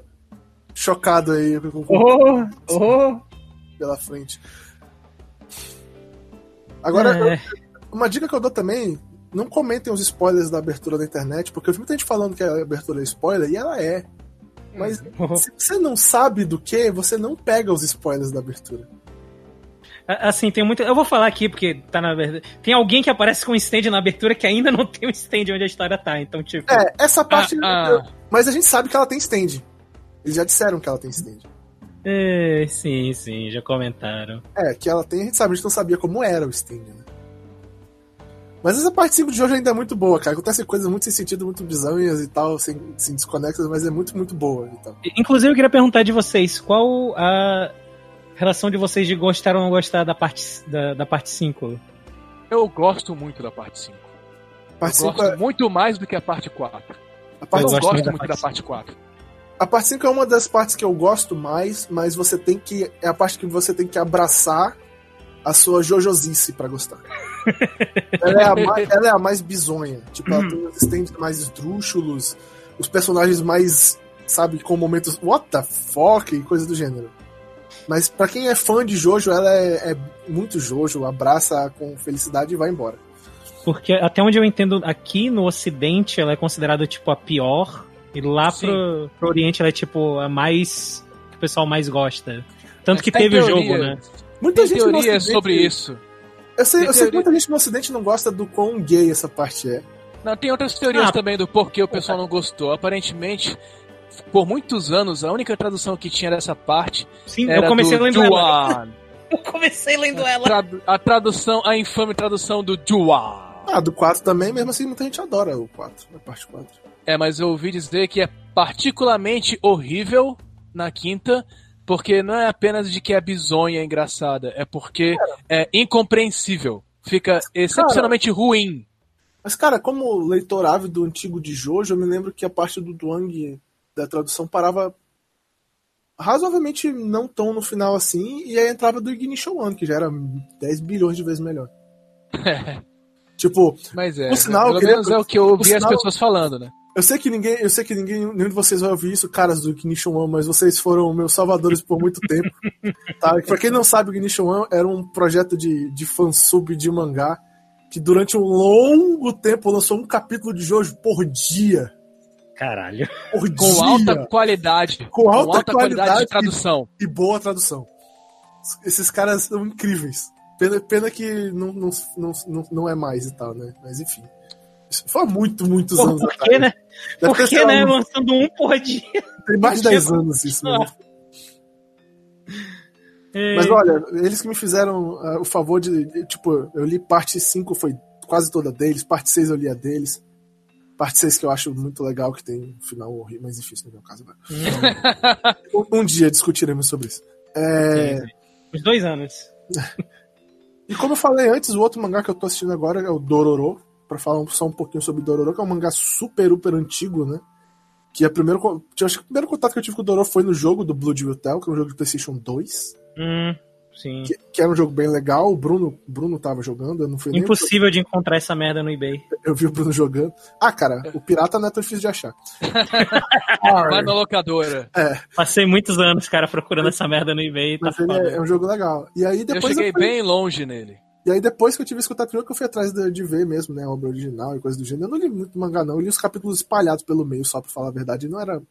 chocado aí oh, oh. pela frente. Agora, é. uma dica que eu dou também não comentem os spoilers da abertura da internet, porque eu vi muita gente falando que a abertura é spoiler, e ela é. Mas uhum. se você não sabe do que, você não pega os spoilers da abertura. Assim, tem muito. Eu vou falar aqui porque tá na verdade. Tem alguém que aparece com um stand na abertura que ainda não tem um stand onde a história tá. Então, tipo. É, essa parte. Ah, ah. Mas a gente sabe que ela tem stand. Eles já disseram que ela tem stand. É, sim, sim, já comentaram. É, que ela tem, a gente sabe, a gente não sabia como era o stand, né? Mas essa parte 5 de hoje ainda é muito boa, cara. Acontecem coisas muito sem sentido, muito bizonhas e tal, sem, sem desconexas, mas é muito, muito boa e tal. Inclusive, eu queria perguntar de vocês, qual a relação de vocês de gostar ou não gostar da parte, da, da parte 5? Eu gosto muito da parte 5. Parte eu gosto é... muito mais do que a parte 4. A parte eu gosto, gosto muito da parte 4. A parte 5 é uma das partes que eu gosto mais, mas você tem que. É a parte que você tem que abraçar a sua jojosice para gostar. ela, é a mais, ela é a mais bizonha. Tipo, ela tem os stands mais esdrúxulos, os personagens mais, sabe, com momentos what the fuck e coisa do gênero. Mas para quem é fã de Jojo, ela é, é, muito Jojo, abraça com felicidade e vai embora. Porque até onde eu entendo, aqui no Ocidente ela é considerada tipo a pior, e lá pro, pro Oriente ela é tipo a mais. que o pessoal mais gosta. Tanto Mas que teve o jogo, né? Muita Tem gente teoria sobre isso. Eu sei, eu sei que muita gente no Ocidente não gosta do quão gay essa parte é. Não, tem outras teorias ah, também do porquê o pessoal não gostou. Aparentemente, por muitos anos, a única tradução que tinha dessa parte Sim, era eu comecei do lendo ela. Eu comecei lendo ela. Tradu- a tradução, a infame tradução do Juan. Ah, do 4 também, mesmo assim, muita gente adora o 4, a parte 4. É, mas eu ouvi dizer que é particularmente horrível na quinta, porque não é apenas de que é bizonha e engraçada, é porque é incompreensível. Fica excepcionalmente ruim. Mas, cara, como leitor ávido do antigo de Jojo, eu me lembro que a parte do Duang da tradução parava razoavelmente não tão no final assim, e aí entrava do Ignition One, que já era 10 bilhões de vezes melhor. Tipo, Mas é, Por sinal, pelo queria- menos é o que eu ouvi as sinal- pessoas falando, né? eu sei que ninguém, eu sei que ninguém, nenhum de vocês vai ouvir isso, caras do Ignition One, mas vocês foram meus salvadores por muito tempo. tá? Pra quem não sabe, o Ignition One era um projeto de, de fansub de mangá que durante um longo tempo lançou um capítulo de Jojo por dia. Caralho. Por Com alta qualidade. Com alta qualidade qualidade de tradução. e boa tradução. Esses caras são incríveis. Pena, pena que não, não, não, não, é mais e tal, né? Mas enfim. Isso foi há muito, muitos Pô, anos por atrás. que, né? Deve Por que, né? um- Lançando um por dia. Tem mais de 10 anos isso, né? É, Mas olha, eles que me fizeram ah, o favor de. de- Tipo, eu li parte 5, foi quase toda deles. Parte 6 eu li a deles. Parte 6 que eu acho muito legal, que tem um final horrível, mas enfim, isso não é o meu caso agora. Um, um dia discutiremos sobre isso. É, Uns dois anos. E como eu falei antes, o outro mangá que eu tô assistindo agora é o Dororo. Pra falar só um pouquinho sobre Dororo, que é um mangá super, super antigo, né? Que é o primeiro. acho que o primeiro contato que eu tive com o Dororo foi no jogo do Blood Will Tell, que é um jogo de PlayStation 2. Hum, sim. Que, que era um jogo bem legal. O Bruno, Bruno tava jogando, eu não fui nem. Impossível de encontrar essa merda no eBay. Eu vi o Bruno jogando. Ah, cara, o pirata não é tão difícil de achar. Vai na locadora. Passei muitos anos, cara, procurando essa merda no eBay. Tá Mas ele foda. é, é um jogo legal. E aí Eu depois. cheguei fui- bem longe nele. E aí depois que eu tive esse contato primeiro que eu fui atrás de, de ver mesmo, né, a obra original e coisa do gênero. Eu não li muito mangá não, eu li os capítulos espalhados pelo meio, só pra falar a verdade. E não era,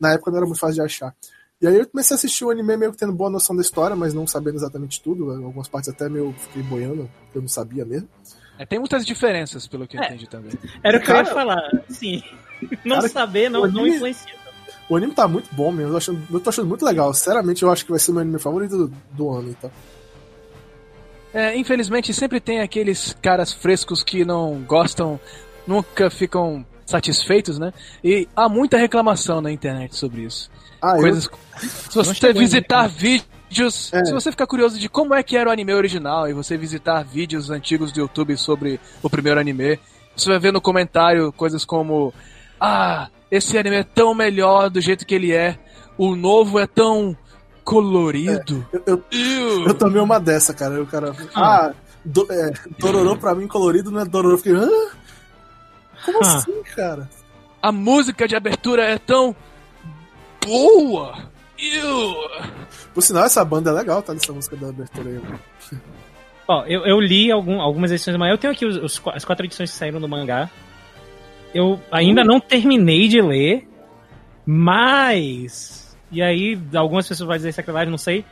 na época não era muito fácil de achar. E aí eu comecei a assistir o anime meio que tendo boa noção da história, mas não sabendo exatamente tudo. Algumas partes até meio fiquei boiando, eu não sabia mesmo. É, tem muitas diferenças, pelo que eu É. entendi também. Era o que eu ia Cara, falar. Sim. Não cara, saber não, o não anime- influencia. O anime tá muito bom mesmo, eu, tô achando, eu tô achando muito legal. Sinceramente, eu acho que vai ser o meu anime favorito do, do ano, então. É, infelizmente, sempre tem aqueles caras frescos que não gostam, nunca ficam satisfeitos, né? E há muita reclamação na internet sobre isso. Ah, eu, Coisas. Se você visitar vídeos. É. Se você ficar curioso de como é que era o anime original e você visitar vídeos antigos do YouTube sobre o primeiro anime, você vai ver no comentário coisas como: Ah, esse anime é tão melhor do jeito que ele é, o novo é tão colorido. eu, eu, Iu. eu tomei uma dessa, cara. O cara. Ah, do, é, Dororô pra mim colorido não é Dororô. Eu fiquei. Hã? Como Ah. assim, cara? A música de abertura é tão boa. Iu. Por sinal, essa banda é legal, tá? Nessa música da abertura aí. Ó, eu, eu li algum- algumas edições do mangá. Eu tenho aqui os, os as quatro edições que saíram do mangá. Eu ainda não terminei de ler, mas. E aí, algumas pessoas vão dizer sacrilégio, não sei.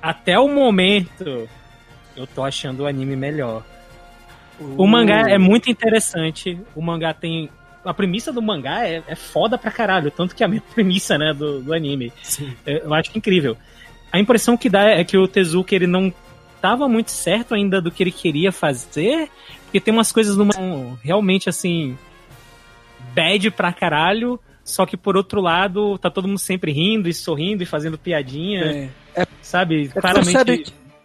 Até o momento, eu tô achando o anime melhor. O mangá é muito interessante. O mangá tem. A premissa do mangá é, é foda pra caralho. Tanto que é a mesma premissa, né, do, do anime. Sim. É, Eu acho incrível. A impressão que dá é que o Tezuka ele não tava muito certo ainda do que ele queria fazer, porque tem umas coisas numa, realmente assim bad pra caralho, só que por outro lado tá todo mundo sempre rindo e sorrindo e fazendo piadinha, É. sabe? tu Claramente percebe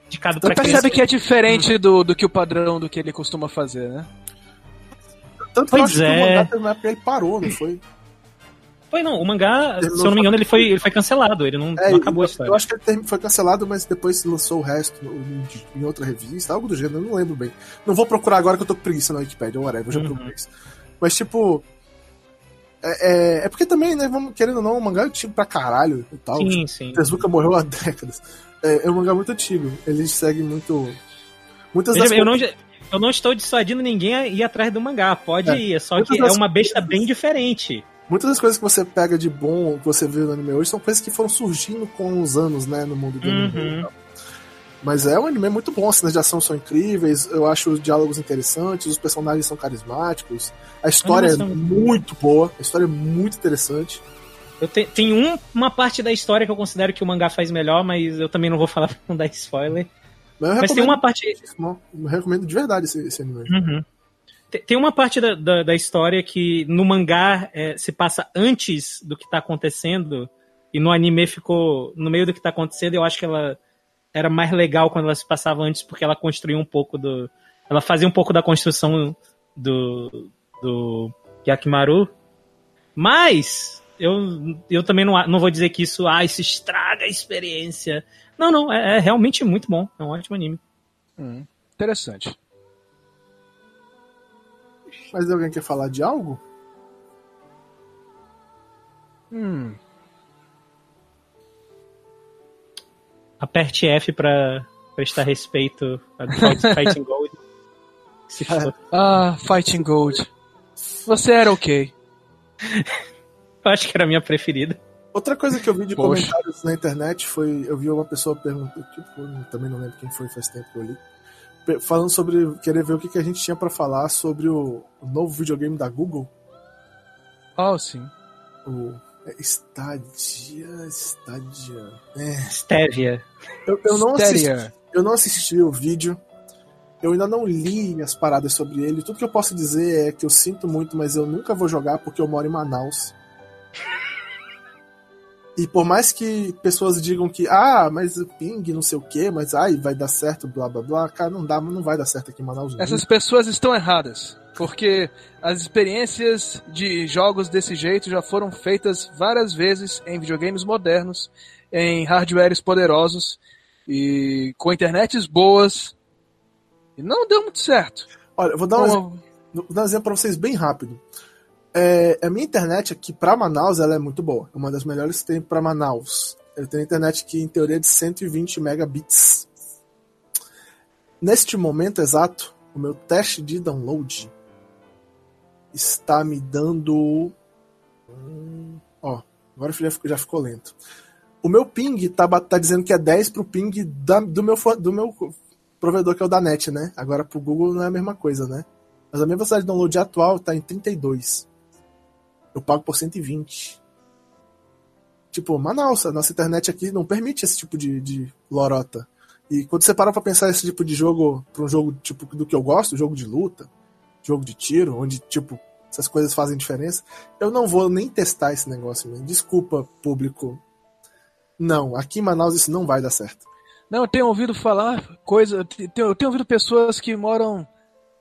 indicado percebe criança. que é diferente do, do que o padrão do que ele costuma fazer, né? Tanto que eu Pois acho que o é. mangá teve uma época que ele parou, não foi? Foi não, o mangá, Terminou se eu não me engano, ele foi, ele foi cancelado, ele não, É, não acabou a eu, história. eu acho que ele foi cancelado, mas depois lançou o resto em, em outra revista, algo do gênero, eu não lembro bem. Não vou procurar agora que eu tô com preguiça na Wikipedia, whatever, eu já Uhum. procurei isso. Mas tipo. É, é, é porque também, né, vamos, querendo ou não, o mangá é antigo pra caralho e tal. Sim, sim. Tezuka morreu há décadas. É, é um mangá muito antigo. Ele segue muito. Muitas das Eu, não, eu não estou dissuadindo ninguém a ir atrás do mangá, pode É. ir, é só que é uma besta bem diferente. Muitas das coisas que você pega de bom, que você vê no anime hoje, são coisas que foram surgindo com os anos, né, no mundo do anime. Uhum. e tal. Mas é um anime muito bom, as cenas de ação são incríveis, eu acho os diálogos interessantes, os personagens são carismáticos, a história é muito boa, a história é muito interessante. Eu te, tem um, uma parte da história que eu considero que o mangá faz melhor, mas eu também não vou falar pra não dar spoiler. Mas, Mas tem uma parte. Eu recomendo de verdade esse, esse anime. Uhum. Tem- Tem uma parte da, da, da história que no mangá é, se passa antes do que tá acontecendo, e no anime ficou no meio do que tá acontecendo. Eu acho que ela era mais legal quando ela se passava antes, porque ela construía um pouco do. Ela fazia um pouco da construção do, do Yakimaru. Mas eu, eu também não, não vou dizer que isso, ah, isso estraga a experiência. Não, não, é, é realmente muito bom. É um ótimo anime. Hum, interessante. Mas alguém quer falar de algo? Hum, Aperte F pra prestar respeito a Fighting Gold. Ah, Fighting Gold. Você era ok. Eu acho que era a minha preferida. Outra coisa que eu vi de Poxa. comentários na internet foi. Eu vi uma pessoa perguntando. Tipo, também não lembro quem foi, faz tempo que eu li. Falando sobre. Querer ver o que, que a gente tinha pra falar sobre o, o novo videogame da Google. Oh, sim. O. é, Stadia. Stadia. É. Stevia. Eu, eu não assisti. Stadia. Eu não assisti o vídeo. Eu ainda não li as paradas sobre ele. Tudo que eu posso dizer é que eu sinto muito, mas eu nunca vou jogar porque eu moro em Manaus. E por mais que pessoas digam que, ah, mas o ping, não sei o que, mas ai, vai dar certo, blá blá blá, cara, não dá, não vai dar certo aqui em Manaus. não. Essas pessoas estão erradas. Porque as experiências de jogos desse jeito já foram feitas várias vezes em videogames modernos, em hardwares poderosos e com internets boas. E não deu muito certo. Olha, eu vou dar um, exemplo, Como- vou dar um exemplo pra vocês bem rápido. É, a minha internet aqui pra Manaus ela é muito boa. É uma das melhores que tem pra Manaus. Eu tenho internet que em teoria é de 120 megabits. Neste momento exato, o meu teste de download está me dando. Ó, agora já ficou, já ficou lento. O meu ping tá, tá dizendo que é 10 pro ping da- do, meu, do meu provedor, que é o da net, né? Agora pro Google não é a mesma coisa, né? Mas a minha velocidade de download atual tá em 32. Eu pago por 120. Tipo, Manaus, a nossa internet aqui não permite esse tipo de, de lorota. E quando você para pra pensar esse tipo de jogo, pra um jogo tipo do que eu gosto, jogo de luta, jogo de tiro, onde, tipo, essas coisas fazem diferença, eu não vou nem testar esse negócio, man. Desculpa, público. Não, aqui em Manaus isso não vai dar certo. Não, eu tenho ouvido falar coisa. Eu tenho, eu tenho ouvido pessoas que moram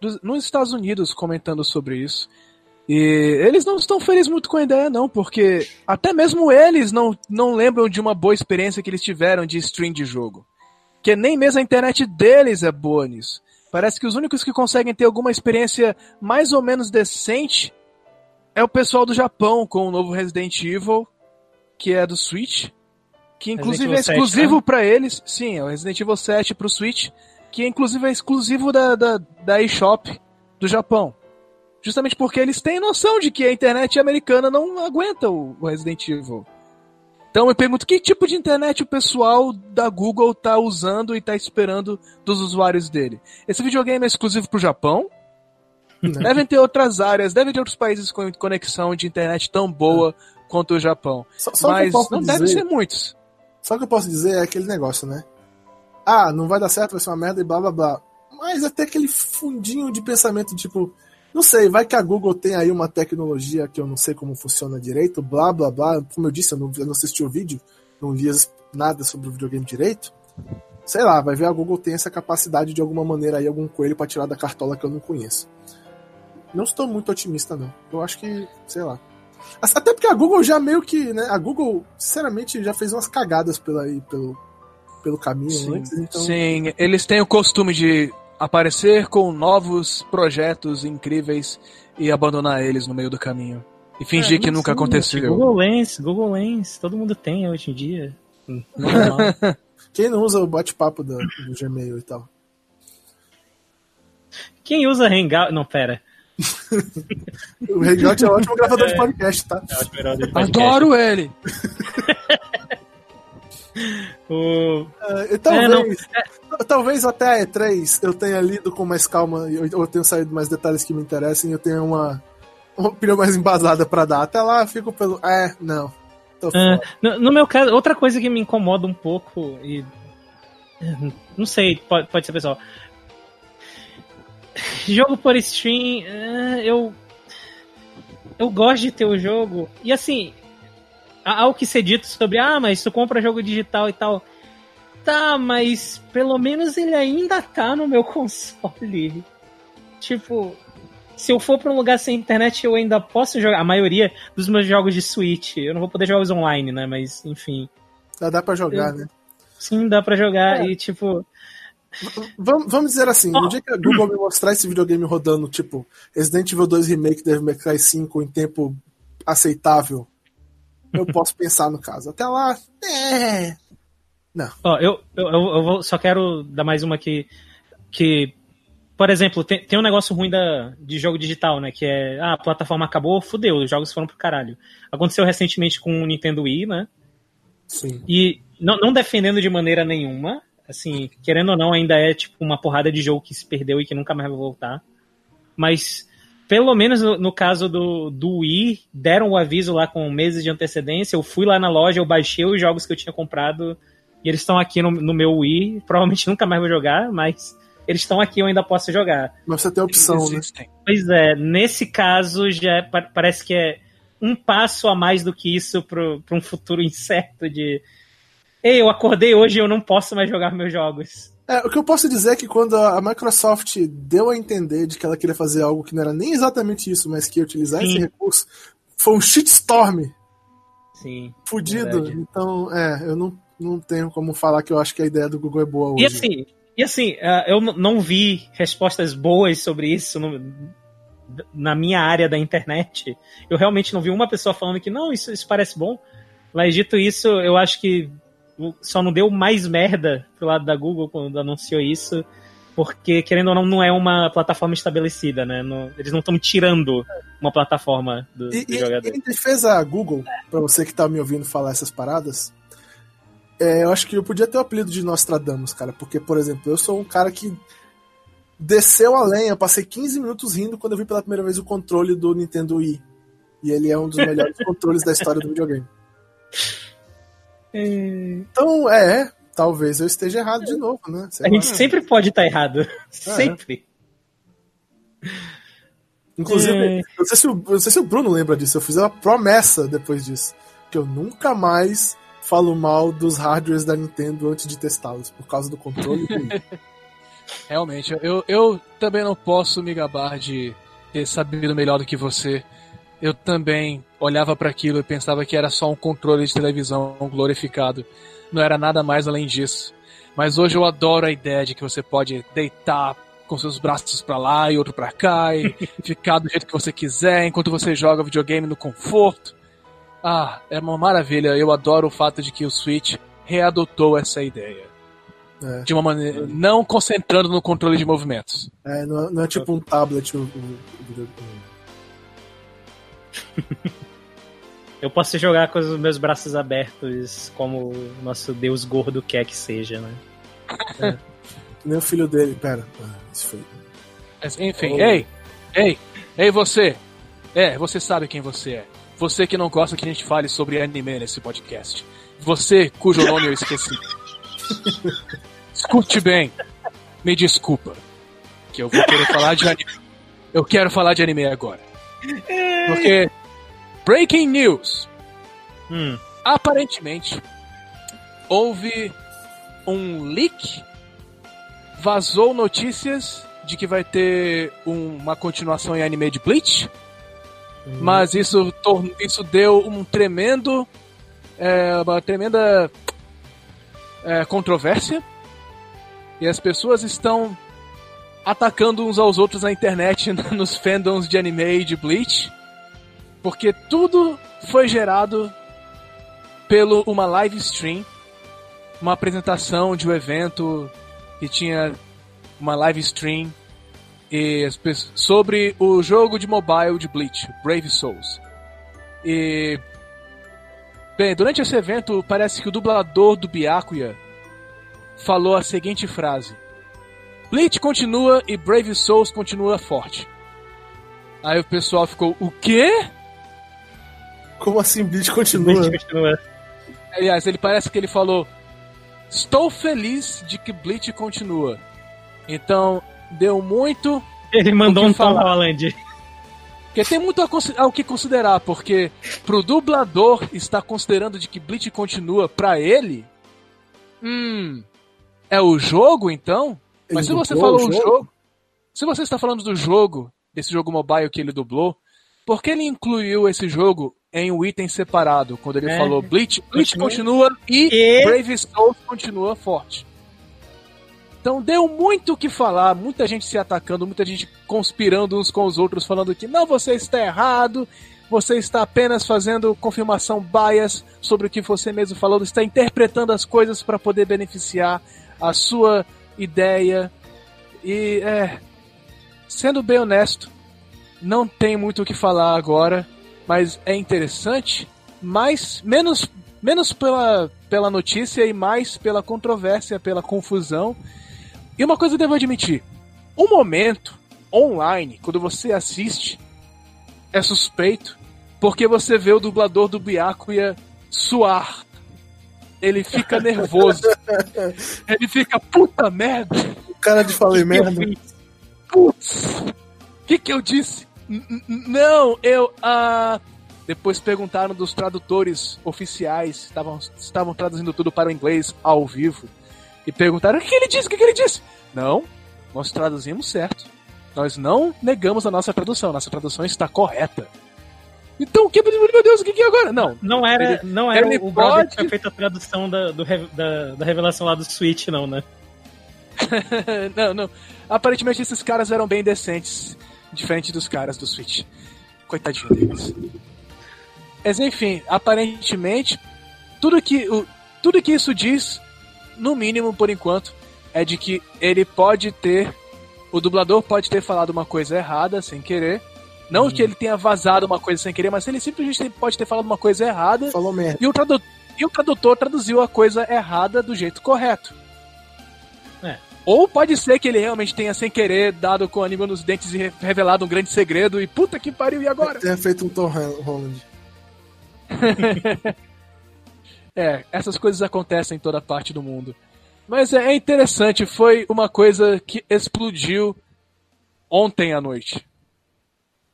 dos- nos Estados Unidos comentando sobre isso. E eles não estão felizes muito com a ideia, não, porque até mesmo eles não, não lembram de uma boa experiência que eles tiveram de stream de jogo. Que nem mesmo a internet deles é boa nisso. Parece que os únicos que conseguem ter alguma experiência mais ou menos decente é o pessoal do Japão com o novo Resident Evil, que é do Switch, que inclusive é 7, exclusivo né? pra eles. Sim, é o Resident Evil 7 pro Switch, que inclusive é exclusivo da, da, da eShop do Japão. Justamente porque eles têm noção de que a internet americana não aguenta o, Resident Evil. Então eu me pergunto que tipo de internet o pessoal da Google tá usando e tá esperando dos usuários dele. Esse videogame é exclusivo pro Japão? Devem ter outras áreas, devem ter outros países com conexão de internet tão boa quanto o Japão. Só, só Mas não dizer- devem ser muitos. Só que eu posso dizer é aquele negócio, né? Ah, não vai dar certo, vai ser uma merda e blá blá blá. Mas até aquele fundinho de pensamento, tipo, não sei, vai que a Google tem aí uma tecnologia que eu não sei como funciona direito, blá blá blá. Como eu disse, eu não, eu não assisti o vídeo, não li nada sobre o videogame direito. Sei lá, vai ver a Google tem essa capacidade de alguma maneira aí, algum coelho pra tirar da cartola que eu não conheço. Não estou muito otimista, não. Eu acho que, sei lá. Até porque a Google já meio que, né? A Google, sinceramente, já fez umas cagadas pela, aí, pelo, pelo caminho Sim, antes, então. sim, eles têm o costume de aparecer com novos projetos incríveis e abandonar eles no meio do caminho. E fingir É, que nunca sei, aconteceu. Google Lens, Google Lens, todo mundo tem hoje em dia. Quem não usa o bate-papo do, do Gmail e tal? Quem usa Hangout. Não, pera. O Hangout é um ótimo gravador de podcast, tá? Adoro ele! É, O... e talvez, É, não. talvez até a E3 eu tenha lido com mais calma, e eu, tenho saído mais detalhes que me interessem eu tenho uma, uma opinião mais embasada pra dar. Até lá eu fico pelo. É, não. Fora. no, no meu caso, outra coisa que me incomoda um pouco, e. Não sei, pode, pode ser pessoal. Jogo por stream, eu. Eu gosto de ter o jogo. E assim, há o que ser dito sobre, ah, mas tu compra jogo digital e tal. Tá, mas pelo menos ele ainda tá no meu console. Tipo, se eu for pra um lugar sem internet, eu ainda posso jogar. A maioria dos meus jogos de Switch. Eu não vou poder jogar os online, né? Mas, enfim. Dá, dá pra jogar, né? Sim, dá pra jogar. É. E, tipo. Vamos, vamos dizer assim, no dia que a Google me mostrar esse videogame rodando, tipo, Resident Evil 2 Remake, Devil May Cry 5 em tempo aceitável, eu posso pensar no caso. Até lá, é... Ó, eu, eu, eu eu vou- só quero dar mais uma aqui. Que, por exemplo, tem, tem um negócio ruim da, de jogo digital, né? Que é, ah, a plataforma acabou, fudeu, os jogos foram pro caralho. Aconteceu recentemente com o Nintendo Wii, né? Sim. E não, não defendendo de maneira nenhuma, assim, querendo ou não, ainda é tipo uma porrada de jogo que se perdeu e que nunca mais vai voltar. Mas, pelo menos no, no caso do, do Wii, deram o aviso lá com meses de antecedência. Eu fui lá na loja, eu baixei os jogos que eu tinha comprado e eles estão aqui no, no meu Wii. Provavelmente nunca mais vou jogar, mas eles estão aqui, eu ainda posso jogar. Mas você tem a opção, né? Pois é, nesse caso já é- pa- parece que é um passo a mais do que isso para um futuro incerto de Ei, eu acordei hoje e eu não posso mais jogar meus jogos. É, o que eu posso dizer é que quando a Microsoft deu a entender de que ela queria fazer algo que não era nem exatamente isso, mas que ia utilizar esse Sim. recurso, foi um shitstorm Sim. fudido. Verdade. Então, é, eu não, não tenho como falar que eu acho que a ideia do Google é boa hoje. E assim, e assim ah, eu não vi respostas boas sobre isso no- na minha área da internet. Eu realmente não vi uma pessoa falando que não, isso, isso parece bom. Mas dito isso, eu acho que só não deu mais merda pro lado da Google quando anunciou isso. Porque, querendo ou não, não é uma plataforma estabelecida, né? Não- eles não estão tirando uma plataforma do, E, do e- jogador. em defesa a Google, pra você que tá me ouvindo falar essas paradas, é, eu acho que eu podia ter o apelido de Nostradamus, cara, porque, por exemplo, eu sou um cara que desceu a lenha, eu passei 15 minutos rindo quando eu vi pela primeira vez o controle do Nintendo Wii. E ele é um dos melhores controles da história do videogame. Então, é, talvez eu esteja errado de novo, né? Sei A lá. gente sempre pode estar errado. Sempre. Inclusive, É. eu não, sei se o, eu não sei se o Bruno lembra disso, eu fiz uma promessa depois disso, que eu nunca mais falo mal dos hardwares da Nintendo antes de testá-los, por causa do controle. Realmente, eu, eu também não posso me gabar de ter sabido melhor do que você. Eu também olhava para aquilo e pensava que era só um controle de televisão glorificado. Não era nada mais além disso. Mas hoje eu adoro a ideia de que você pode deitar com seus braços pra lá e outro pra cá e ficar do jeito que você quiser enquanto você joga videogame no conforto. Ah, é uma maravilha. Eu adoro o fato de que o Switch readotou essa ideia. É. De uma maneira. Não concentrando no controle de movimentos. É, não, é- não é tipo um tablet. O- o videogame. Eu posso jogar com os meus braços abertos, como o nosso deus gordo quer que seja, né? Que nem o filho dele. Pera, isso foi. Mas, enfim, Oh. ei, ei, ei você. É, você sabe quem você é. Você que não gosta que a gente fale sobre anime nesse podcast. Você cujo nome eu esqueci. Escute bem. Me desculpa. Que eu vou querer falar de anime. Eu quero falar de anime agora. Porque. Breaking news. Hum, aparentemente houve um leak, vazou notícias de que vai ter um- uma continuação em anime de Bleach, mas isso, isso deu um tremendo, é, uma tremenda é, controvérsia. E as pessoas estão atacando uns aos outros na internet nos fandoms de anime e de Bleach porque tudo foi gerado pelo uma live stream, uma apresentação de um evento que tinha uma live stream e sobre o jogo de mobile de Bleach, Brave Souls. E bem, durante esse evento parece que o dublador do Byakuya falou a seguinte frase: Bleach continua e Brave Souls continua forte. Aí o pessoal ficou: "O quê?" Como assim Bleach continua? Bleach continua. Aliás, ele parece que ele falou: Estou feliz de que Bleach continua. Então, deu muito. Ele mandou um Tom falar? Holland. Porque tem muito ao que considerar, porque pro dublador estar considerando de que Bleach continua pra ele. Hum. É o jogo então? Mas se Ele você dublou falou o o jogo? jogo. Se você está falando do jogo, desse jogo mobile que ele dublou, por que ele incluiu esse jogo em um item separado? Quando ele É. falou Bleach, Bleach Continua. continua e, E- Brave Souls continua forte. Então deu muito o que falar, muita gente se atacando, muita gente conspirando uns com os outros, falando que não, você está errado, você está apenas fazendo confirmação bias sobre o que você mesmo falou, está interpretando as coisas para poder beneficiar a sua ideia. E é. Sendo bem honesto, não tem muito o que falar agora, mas é interessante, mas menos, menos pela, pela notícia e mais pela controvérsia, pela confusão. E uma coisa eu devo admitir: o momento online, quando você assiste, é suspeito, porque você vê o dublador do Byakuya suar. Ele fica nervoso. Ele fica, puta merda! Cara de falei merda. Putz! O que, que eu disse? Não, eu. Ah... Depois perguntaram dos tradutores oficiais, estavam, estavam traduzindo tudo para o inglês ao vivo. E perguntaram: o que ele disse? O que, ele disse? Não, nós traduzimos certo. Nós não negamos a nossa tradução, nossa tradução está correta. Então, o que, meu Deus, o que, que é agora? Não, Não era, Ele- não era o brother pode- que tinha feito a tradução da, do da, da revelação lá do Switch, não, né? não, não. Aparentemente esses caras eram bem decentes, diferente dos caras do Switch. Coitadinho deles. Mas enfim, aparentemente, tudo que, o, tudo que isso diz, no mínimo por enquanto, é de que ele pode ter. O dublador pode ter falado uma coisa errada sem querer. Não que ele tenha vazado uma coisa sem querer, mas ele simplesmente pode ter falado uma coisa errada Falou merda. e o, e o tradutor traduziu a coisa errada do jeito correto. É. Ou pode ser que ele realmente tenha, sem querer, dado com a língua nos dentes e re- revelado um grande segredo e puta que pariu, e agora? Tenha feito um Tom Holland. É, essas coisas acontecem em toda parte do mundo. Mas é, é interessante, foi uma coisa que explodiu ontem à noite.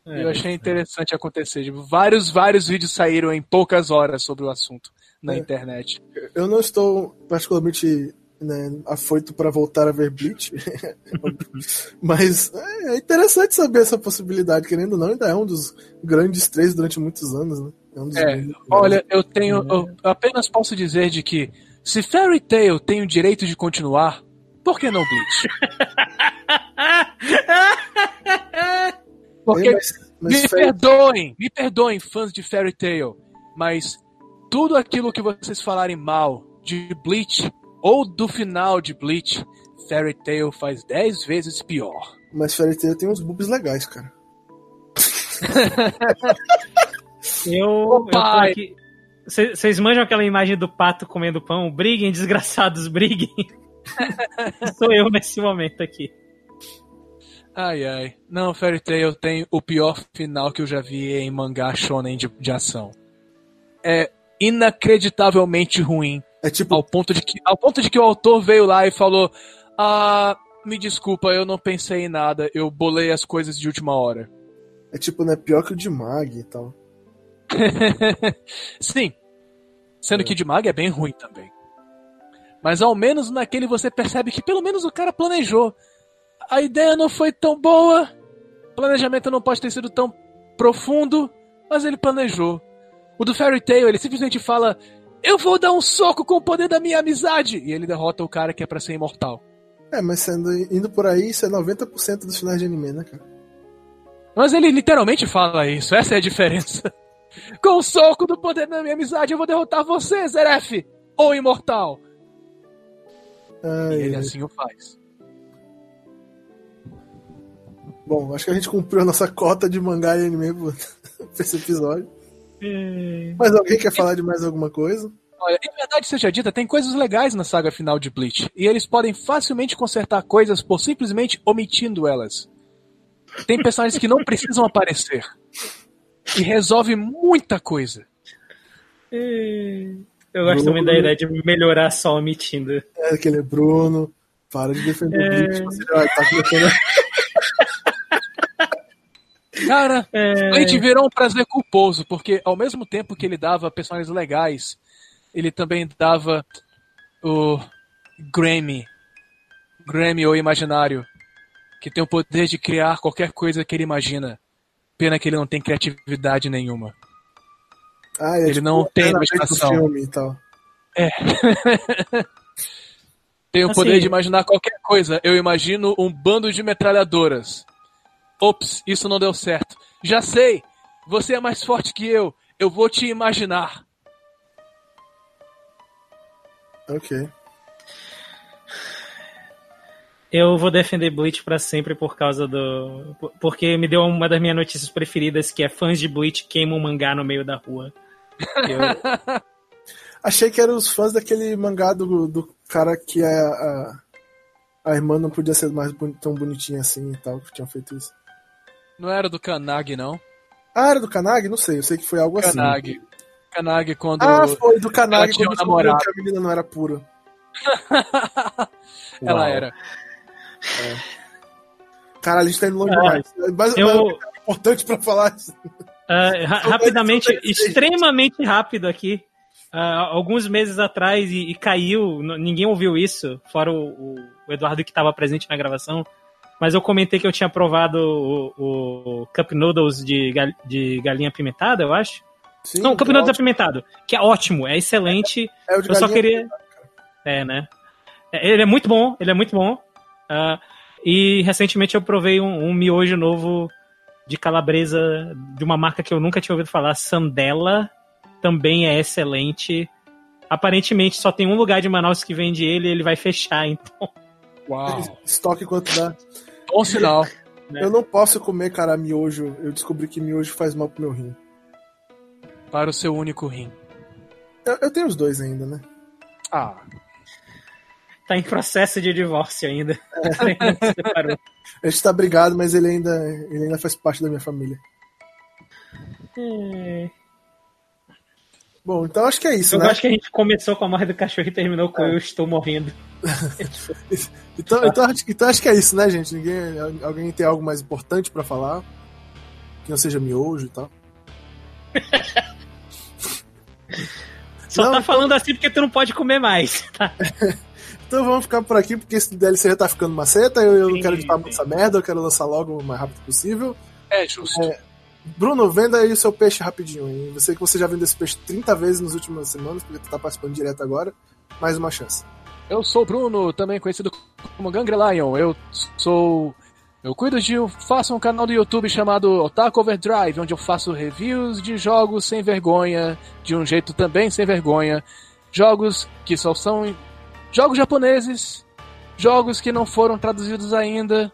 É, eu achei interessante acontecer. Tipo, Vários, vários vídeos saíram em poucas horas sobre o assunto na É. internet. Eu não estou particularmente né, afoito para voltar a ver Bleach, mas é interessante saber essa possibilidade, querendo ou não, ainda é um dos grandes três durante muitos anos, né? É um É, olha, eu tenho. Eu apenas posso dizer de que se Fairy Tail tem o direito de continuar, por que não Bleach? Porque É, mas, mas me Fairy- perdoem, me perdoem, fãs de Fairy Tail, mas tudo aquilo que vocês falarem mal de Bleach ou do final de Bleach, Fairy Tail faz 10 vezes pior. mas Fairy Tail tem uns boobs legais, cara. Eu, Ô, eu tô pai. aqui. Vocês manjam aquela imagem do pato comendo pão? Briguem, desgraçados, briguem. Sou eu nesse momento aqui. Ai ai. Não, Fairy Tail tem o pior final que eu já vi em mangá shonen de, de ação. É inacreditavelmente ruim. É tipo, Ao ponto, de que, ao ponto de que o autor veio lá e falou: Ah, me desculpa, eu não pensei em nada, eu bolei as coisas de última hora. é tipo, né, pior que o de Mag e tal. Sim. Sendo que o de Mag é bem ruim também. Mas ao menos naquele você percebe que pelo menos o cara planejou. A ideia não foi tão boa, o planejamento não pode ter sido tão profundo, mas ele planejou. O do Fairy Tail, ele simplesmente fala: Eu vou dar um soco com o poder da minha amizade! E ele derrota o cara que é pra ser imortal. É, mas sendo, indo por aí, isso é 90% dos finais de anime, né, cara? Mas ele literalmente fala isso, essa é a diferença. Com o soco do poder da minha amizade, eu vou derrotar você, Zeref! Ou imortal! Ai, E ele assim o faz. Bom, acho que a gente cumpriu a nossa cota de mangá e anime por- pra esse episódio. Mas alguém quer falar de mais alguma coisa? Olha, em verdade seja dita, tem coisas legais na saga final de Bleach. E eles podem facilmente consertar coisas por simplesmente omitindo elas. Tem personagens que não precisam aparecer. E resolve muita coisa. Eu gosto também da ideia de melhorar só omitindo. É, aquele Bruno. Para de defender é... o Bleach, você vai estar defendendo. Cara, é... a gente virou um prazer culposo, porque ao mesmo tempo que ele dava personagens legais, ele também dava o Grammy. Grammy ou imaginário. Que tem o poder de criar qualquer coisa que ele imagina. Pena que ele não tem criatividade nenhuma. Ah, é, ele tipo, não tem imaginação. Filme e tal. É. tem o assim, poder de imaginar qualquer coisa. Eu imagino um bando de metralhadoras. Ops, isso não deu certo. Já sei! Você é mais forte que eu. Eu vou te imaginar. Ok. Eu vou defender Bleach para sempre por causa do. Porque me deu uma das minhas notícias preferidas, que é fãs de Bleach queimam mangá no meio da rua. Eu... Achei que eram os fãs daquele mangá do, do cara que a, a, a irmã não podia ser mais tão bonitinha assim e tal, que tinham feito isso. Não era do Kanag, não? Ah, era do Kanag? Não sei, eu sei que foi algo Kanag. assim. Kanag quando. Ah, foi do Kanag quando um namorado. que a menina não era pura. ela Uau. era. É. Cara, a gente tá indo longe demais. Mas, eu... mas é importante pra falar isso. Uh, ra rapidamente, extremamente rápido aqui. Uh, alguns meses atrás e, e, caiu, ninguém ouviu isso, fora o, o Eduardo que estava presente na gravação. Mas eu comentei que eu tinha provado o, o Cup Noodles de, gal, de galinha apimentada, eu acho. Sim, Não, Cup Noodles apimentado, que é ótimo, é excelente. É, é eu só queria. É, né? É, ele é muito bom, ele é muito bom. Uh, e recentemente eu provei um, um, miojo novo de calabresa de uma marca que eu nunca tinha ouvido falar, Sandela. Também é excelente. Aparentemente só tem um lugar de Manaus que vende ele e ele vai fechar, então. Uau! Estoque quanto dá. Bom sinal. Eu não posso comer, cara, miojo. Eu descobri que miojo faz mal pro meu rim. Para o seu único rim. Eu, eu tenho os dois ainda, né? Ah. Tá em processo de divórcio ainda. É. a gente tá brigado, mas ele ainda, ele ainda faz parte da minha família. É. Bom, então acho que é isso, eu né? Eu acho que a gente começou com a morte do cachorro e terminou com é. eu estou morrendo. então, então, acho, então acho que é isso, né, gente? Ninguém, alguém tem algo mais importante para falar? Que não seja miojo e tal. Só não, tá falando então... assim porque tu não pode comer mais. Tá? então vamos ficar por aqui, porque esse DLC já tá ficando maceta. Eu, eu não quero editar muito essa merda, eu quero lançar logo o mais rápido possível. É, justo. É, Bruno, venda aí o seu peixe rapidinho. Eu sei que você já vendeu esse peixe 30 vezes nas últimas semanas, porque tu tá participando direto agora. Mais uma chance. Eu sou o Bruno, também conhecido como Gangrelion. Eu sou. Eu cuido de. Faço um canal do YouTube chamado Otaku Overdrive, onde eu faço reviews de jogos sem vergonha, de um jeito também sem vergonha. Jogos que só são. Jogos japoneses, jogos que não foram traduzidos ainda,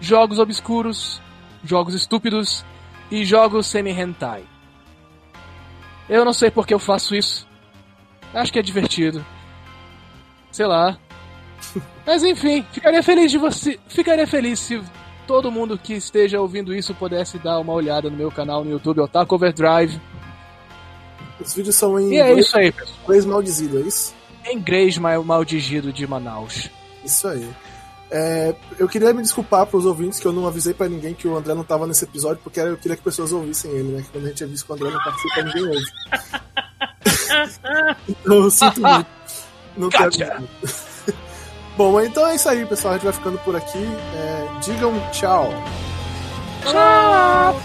jogos obscuros, jogos estúpidos e jogos semi-hentai. Eu não sei por que eu faço isso. Acho que é divertido. Sei lá. Mas enfim, ficaria feliz de você. Ficaria feliz se todo mundo que esteja ouvindo isso pudesse dar uma olhada no meu canal no YouTube, Otaku Overdrive. Os vídeos são em e é isso aí, pessoal. inglês maldizido, é isso? Em inglês maldizido de Manaus. Isso aí. É, eu queria me desculpar para os ouvintes que eu não avisei para ninguém que o André não estava nesse episódio, porque eu queria que pessoas ouvissem ele, né? Que quando a gente avisa que o André não participa, ninguém ouve. então eu sinto muito. Não gotcha. Bom, então é isso aí, pessoal. A gente vai ficando por aqui. É, digam tchau. Tchau!